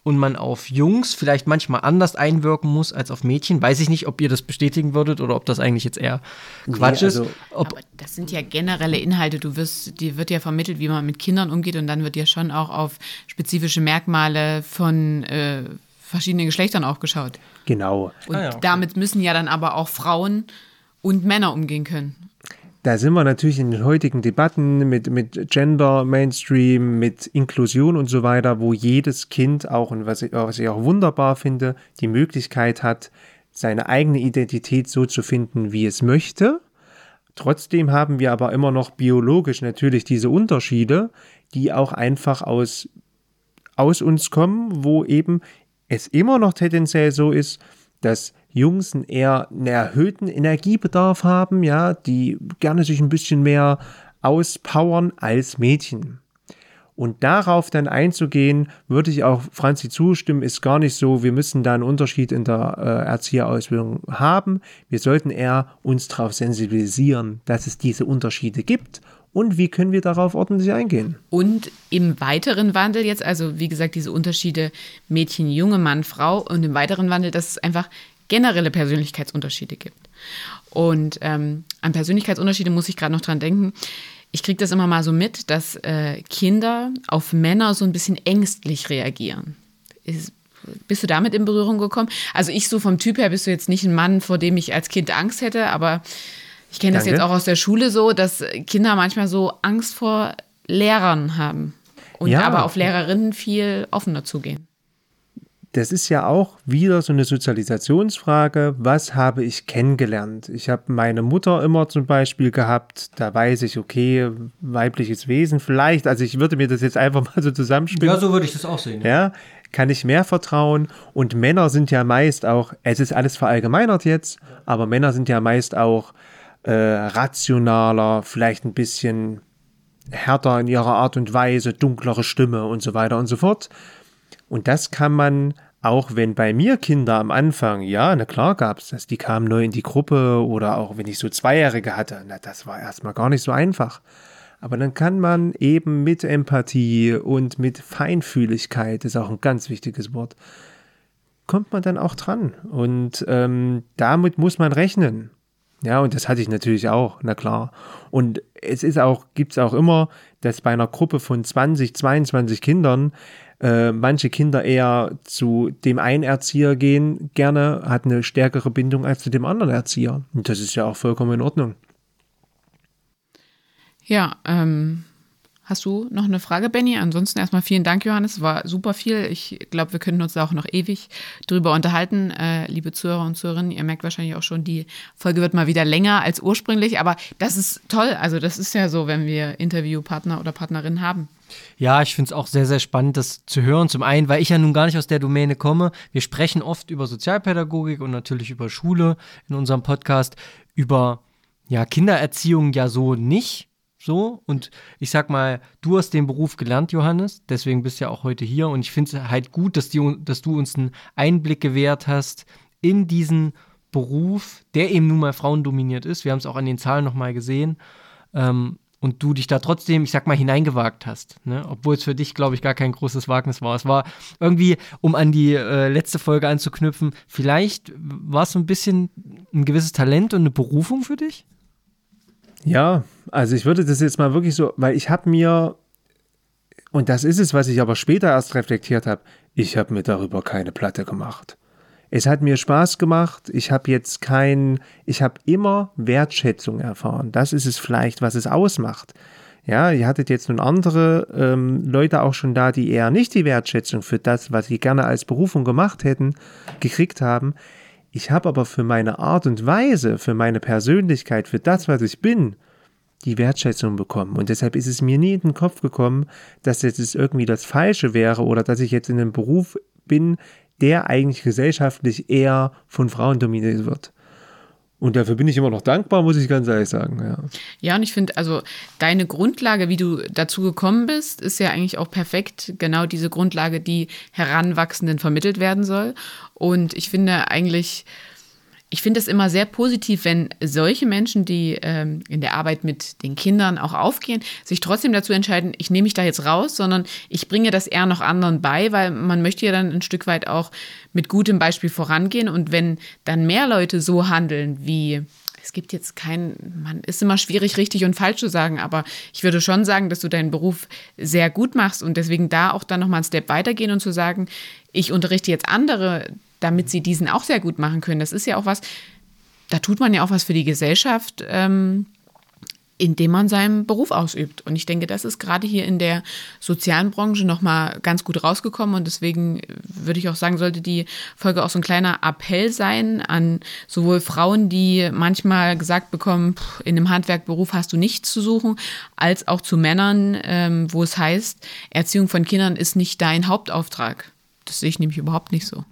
und man auf Jungs vielleicht manchmal anders einwirken muss als auf Mädchen, weiß ich nicht, ob ihr das bestätigen würdet oder ob das eigentlich jetzt eher Quatsch nee, also, ist. Aber das sind ja generelle Inhalte. Du wirst, dir wird ja vermittelt, wie man mit Kindern umgeht und dann wird ja schon auch auf spezifische Merkmale von äh, verschiedenen Geschlechtern auch geschaut. Genau. Und Ah ja, okay. damit müssen ja dann aber auch Frauen und Männer umgehen können. Da sind wir natürlich in den heutigen Debatten mit, mit Gender, Mainstream, mit Inklusion und so weiter, wo jedes Kind auch, und was ich, was ich auch wunderbar finde, die Möglichkeit hat, seine eigene Identität so zu finden, wie es möchte. Trotzdem haben wir aber immer noch biologisch natürlich diese Unterschiede, die auch einfach aus, aus uns kommen, wo eben es immer noch tendenziell so ist, dass Jungs eher einen erhöhten Energiebedarf haben, ja, die gerne sich ein bisschen mehr auspowern als Mädchen. Und darauf dann einzugehen, würde ich auch Franzi zustimmen, ist gar nicht so, wir müssen da einen Unterschied in der äh, Erzieherausbildung haben. Wir sollten eher uns darauf sensibilisieren, dass es diese Unterschiede gibt und wie können wir darauf ordentlich eingehen. Und im weiteren Wandel jetzt, also wie gesagt, diese Unterschiede Mädchen, Junge, Mann, Frau und im weiteren Wandel, dass es einfach generelle Persönlichkeitsunterschiede gibt. Und ähm, an Persönlichkeitsunterschiede muss ich gerade noch dran denken. Ich kriege das immer mal so mit, dass äh, Kinder auf Männer so ein bisschen ängstlich reagieren. Ist, bist du damit in Berührung gekommen? Also ich so vom Typ her bist du jetzt nicht ein Mann, vor dem ich als Kind Angst hätte, aber ich kenne das jetzt auch aus der Schule so, dass Kinder manchmal so Angst vor Lehrern haben und Ja. aber auf Lehrerinnen viel offener zugehen. Das ist ja auch wieder so eine Sozialisationsfrage. Was habe ich kennengelernt? Ich habe meine Mutter immer zum Beispiel gehabt. Da weiß ich, okay, weibliches Wesen vielleicht. Also ich würde mir das jetzt einfach mal so zusammenspielen. Ja, so würde ich das auch sehen. Ja. Ja, kann ich mehr vertrauen. Und Männer sind ja meist auch, es ist alles verallgemeinert jetzt, aber Männer sind ja meist auch äh, rationaler, vielleicht ein bisschen härter in ihrer Art und Weise, dunklere Stimme und so weiter und so fort. Und das kann man, auch wenn bei mir Kinder am Anfang, ja, na klar gab es das, die kamen neu in die Gruppe oder auch wenn ich so Zweijährige hatte, na, das war erstmal gar nicht so einfach. Aber dann kann man eben mit Empathie und mit Feinfühligkeit, ist auch ein ganz wichtiges Wort, kommt man dann auch dran. Und ähm, damit muss man rechnen. Ja, und das hatte ich natürlich auch, na klar. Und es ist auch, gibt es auch immer, dass bei einer Gruppe von 20, 22 Kindern äh, manche Kinder eher zu dem einen Erzieher gehen, gerne hat eine stärkere Bindung als zu dem anderen Erzieher. Und das ist ja auch vollkommen in Ordnung. Ja, ähm, hast du noch eine Frage, Benny? Ansonsten erstmal vielen Dank, Johannes. War super viel. Ich glaube, wir könnten uns da auch noch ewig drüber unterhalten. Äh, liebe Zuhörer und Zuhörerinnen, ihr merkt wahrscheinlich auch schon, die Folge wird mal wieder länger als ursprünglich, aber das ist toll. Also, das ist ja so, wenn wir Interviewpartner oder Partnerin haben. Ja, ich finde es auch sehr, sehr spannend, das zu hören. Zum einen, weil ich ja nun gar nicht aus der Domäne komme. Wir sprechen oft über Sozialpädagogik und natürlich über Schule in unserem Podcast. Über ja, Kindererziehung ja so nicht. So, und ich sag mal, du hast den Beruf gelernt, Johannes, deswegen bist du ja auch heute hier. Und ich finde es halt gut, dass, die, dass du uns einen Einblick gewährt hast in diesen Beruf, der eben nun mal frauendominiert ist. Wir haben es auch an den Zahlen nochmal gesehen. Ähm, und du dich da trotzdem, ich sag mal, hineingewagt hast. Ne? Obwohl es für dich, glaube ich, gar kein großes Wagnis war. Es war irgendwie, um an die äh, letzte Folge anzuknüpfen, vielleicht war es so ein bisschen ein gewisses Talent und eine Berufung für dich? Ja, also ich würde das jetzt mal wirklich so, weil ich habe mir, und das ist es, was ich aber später erst reflektiert habe, ich habe mir darüber keine Platte gemacht. Es hat mir Spaß gemacht. Ich habe jetzt kein, ich habe immer Wertschätzung erfahren. Das ist es vielleicht, was es ausmacht. Ja, ihr hattet jetzt nun andere ähm, Leute auch schon da, die eher nicht die Wertschätzung für das, was sie gerne als Berufung gemacht hätten, gekriegt haben. Ich habe aber für meine Art und Weise, für meine Persönlichkeit, für das, was ich bin, die Wertschätzung bekommen. Und deshalb ist es mir nie in den Kopf gekommen, dass jetzt irgendwie das Falsche wäre oder dass ich jetzt in einem Beruf bin, der eigentlich gesellschaftlich eher von Frauen dominiert wird. Und dafür bin ich immer noch dankbar, muss ich ganz ehrlich sagen. Ja. Ja, und ich finde, also deine Grundlage, wie du dazu gekommen bist, ist ja eigentlich auch perfekt genau diese Grundlage, die Heranwachsenden vermittelt werden soll. Und ich finde eigentlich, ich finde es immer sehr positiv, wenn solche Menschen, die ähm, in der Arbeit mit den Kindern auch aufgehen, sich trotzdem dazu entscheiden, ich nehme mich da jetzt raus, sondern ich bringe das eher noch anderen bei, weil man möchte ja dann ein Stück weit auch mit gutem Beispiel vorangehen. Und wenn dann mehr Leute so handeln wie es gibt jetzt kein, man ist immer schwierig, richtig und falsch zu sagen, aber ich würde schon sagen, dass du deinen Beruf sehr gut machst und deswegen da auch dann nochmal einen Step weitergehen und zu sagen, ich unterrichte jetzt andere, damit sie diesen auch sehr gut machen können. Das ist ja auch was, da tut man ja auch was für die Gesellschaft. Ähm, indem man seinen Beruf ausübt. Und ich denke, das ist gerade hier in der sozialen Branche nochmal ganz gut rausgekommen. Und deswegen würde ich auch sagen, sollte die Folge auch so ein kleiner Appell sein an sowohl Frauen, die manchmal gesagt bekommen, in einem Handwerkberuf hast du nichts zu suchen, als auch zu Männern, ähm, wo es heißt, Erziehung von Kindern ist nicht dein Hauptauftrag. Das sehe ich nämlich überhaupt nicht so.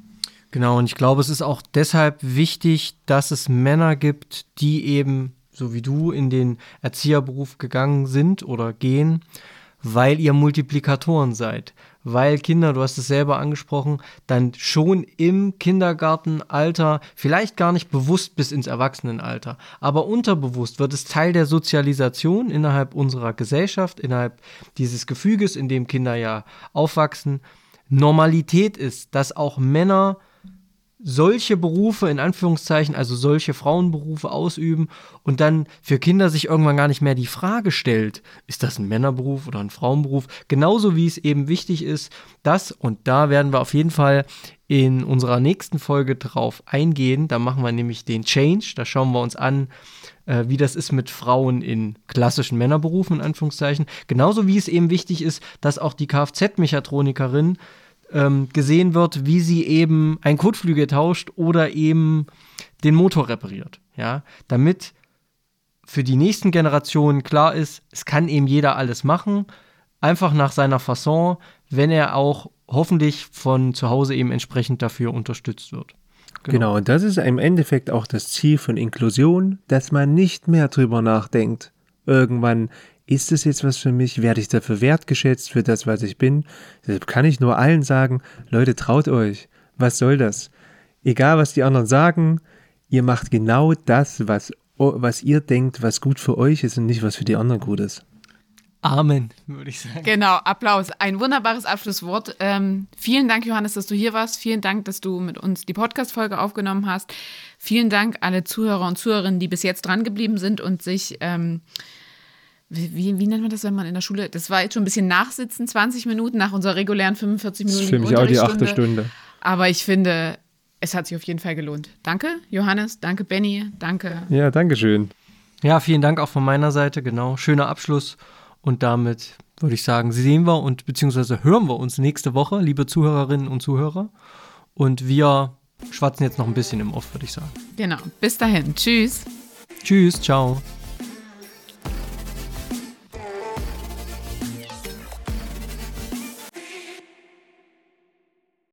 Genau, und ich glaube, es ist auch deshalb wichtig, dass es Männer gibt, die eben so wie du, in den Erzieherberuf gegangen sind oder gehen, weil ihr Multiplikatoren seid. Weil Kinder, du hast es selber angesprochen, dann schon im Kindergartenalter, vielleicht gar nicht bewusst bis ins Erwachsenenalter, aber unterbewusst wird es Teil der Sozialisation innerhalb unserer Gesellschaft, innerhalb dieses Gefüges, in dem Kinder ja aufwachsen. Normalität ist, dass auch Männer solche Berufe in Anführungszeichen, also solche Frauenberufe ausüben und dann für Kinder sich irgendwann gar nicht mehr die Frage stellt, ist das ein Männerberuf oder ein Frauenberuf? Genauso wie es eben wichtig ist, dass, und da werden wir auf jeden Fall in unserer nächsten Folge drauf eingehen, da machen wir nämlich den Change, da schauen wir uns an, äh, wie das ist mit Frauen in klassischen Männerberufen, in Anführungszeichen. Genauso wie es eben wichtig ist, dass auch die Kfz-Mechatronikerin ähm, gesehen wird, wie sie eben ein Kotflügel tauscht oder eben den Motor repariert. Ja, damit für die nächsten Generationen klar ist, es kann eben jeder alles machen, einfach nach seiner Fasson, wenn er auch hoffentlich von zu Hause eben entsprechend dafür unterstützt wird. Genau. genau, und das ist im Endeffekt auch das Ziel von Inklusion, dass man nicht mehr drüber nachdenkt, irgendwann ist es jetzt was für mich? Werde ich dafür wertgeschätzt für das, was ich bin? Deshalb kann ich nur allen sagen, Leute, traut euch. Was soll das? Egal, was die anderen sagen, ihr macht genau das, was, was ihr denkt, was gut für euch ist und nicht, was für die anderen gut ist. Amen, würde ich sagen. Genau, Applaus. Ein wunderbares Abschlusswort. Ähm, vielen Dank, Johannes, dass du hier warst. Vielen Dank, dass du mit uns die Podcast-Folge aufgenommen hast. Vielen Dank alle Zuhörer und Zuhörerinnen, die bis jetzt dran geblieben sind und sich ähm, wie, wie, nennt man das, wenn man in der Schule, das war jetzt schon ein bisschen nachsitzen, 20 Minuten nach unserer regulären 45 Minuten. Das ist für mich auch die achte Stunde. Aber ich finde, es hat sich auf jeden Fall gelohnt. Danke, Johannes, danke, Benny, danke. Ja, danke schön. Ja, vielen Dank auch von meiner Seite, genau. Schöner Abschluss und damit würde ich sagen, sehen wir und beziehungsweise hören wir uns nächste Woche, liebe Zuhörerinnen und Zuhörer. Und wir schwatzen jetzt noch ein bisschen im Off, würde ich sagen. Genau. Bis dahin. Tschüss. Tschüss. Ciao.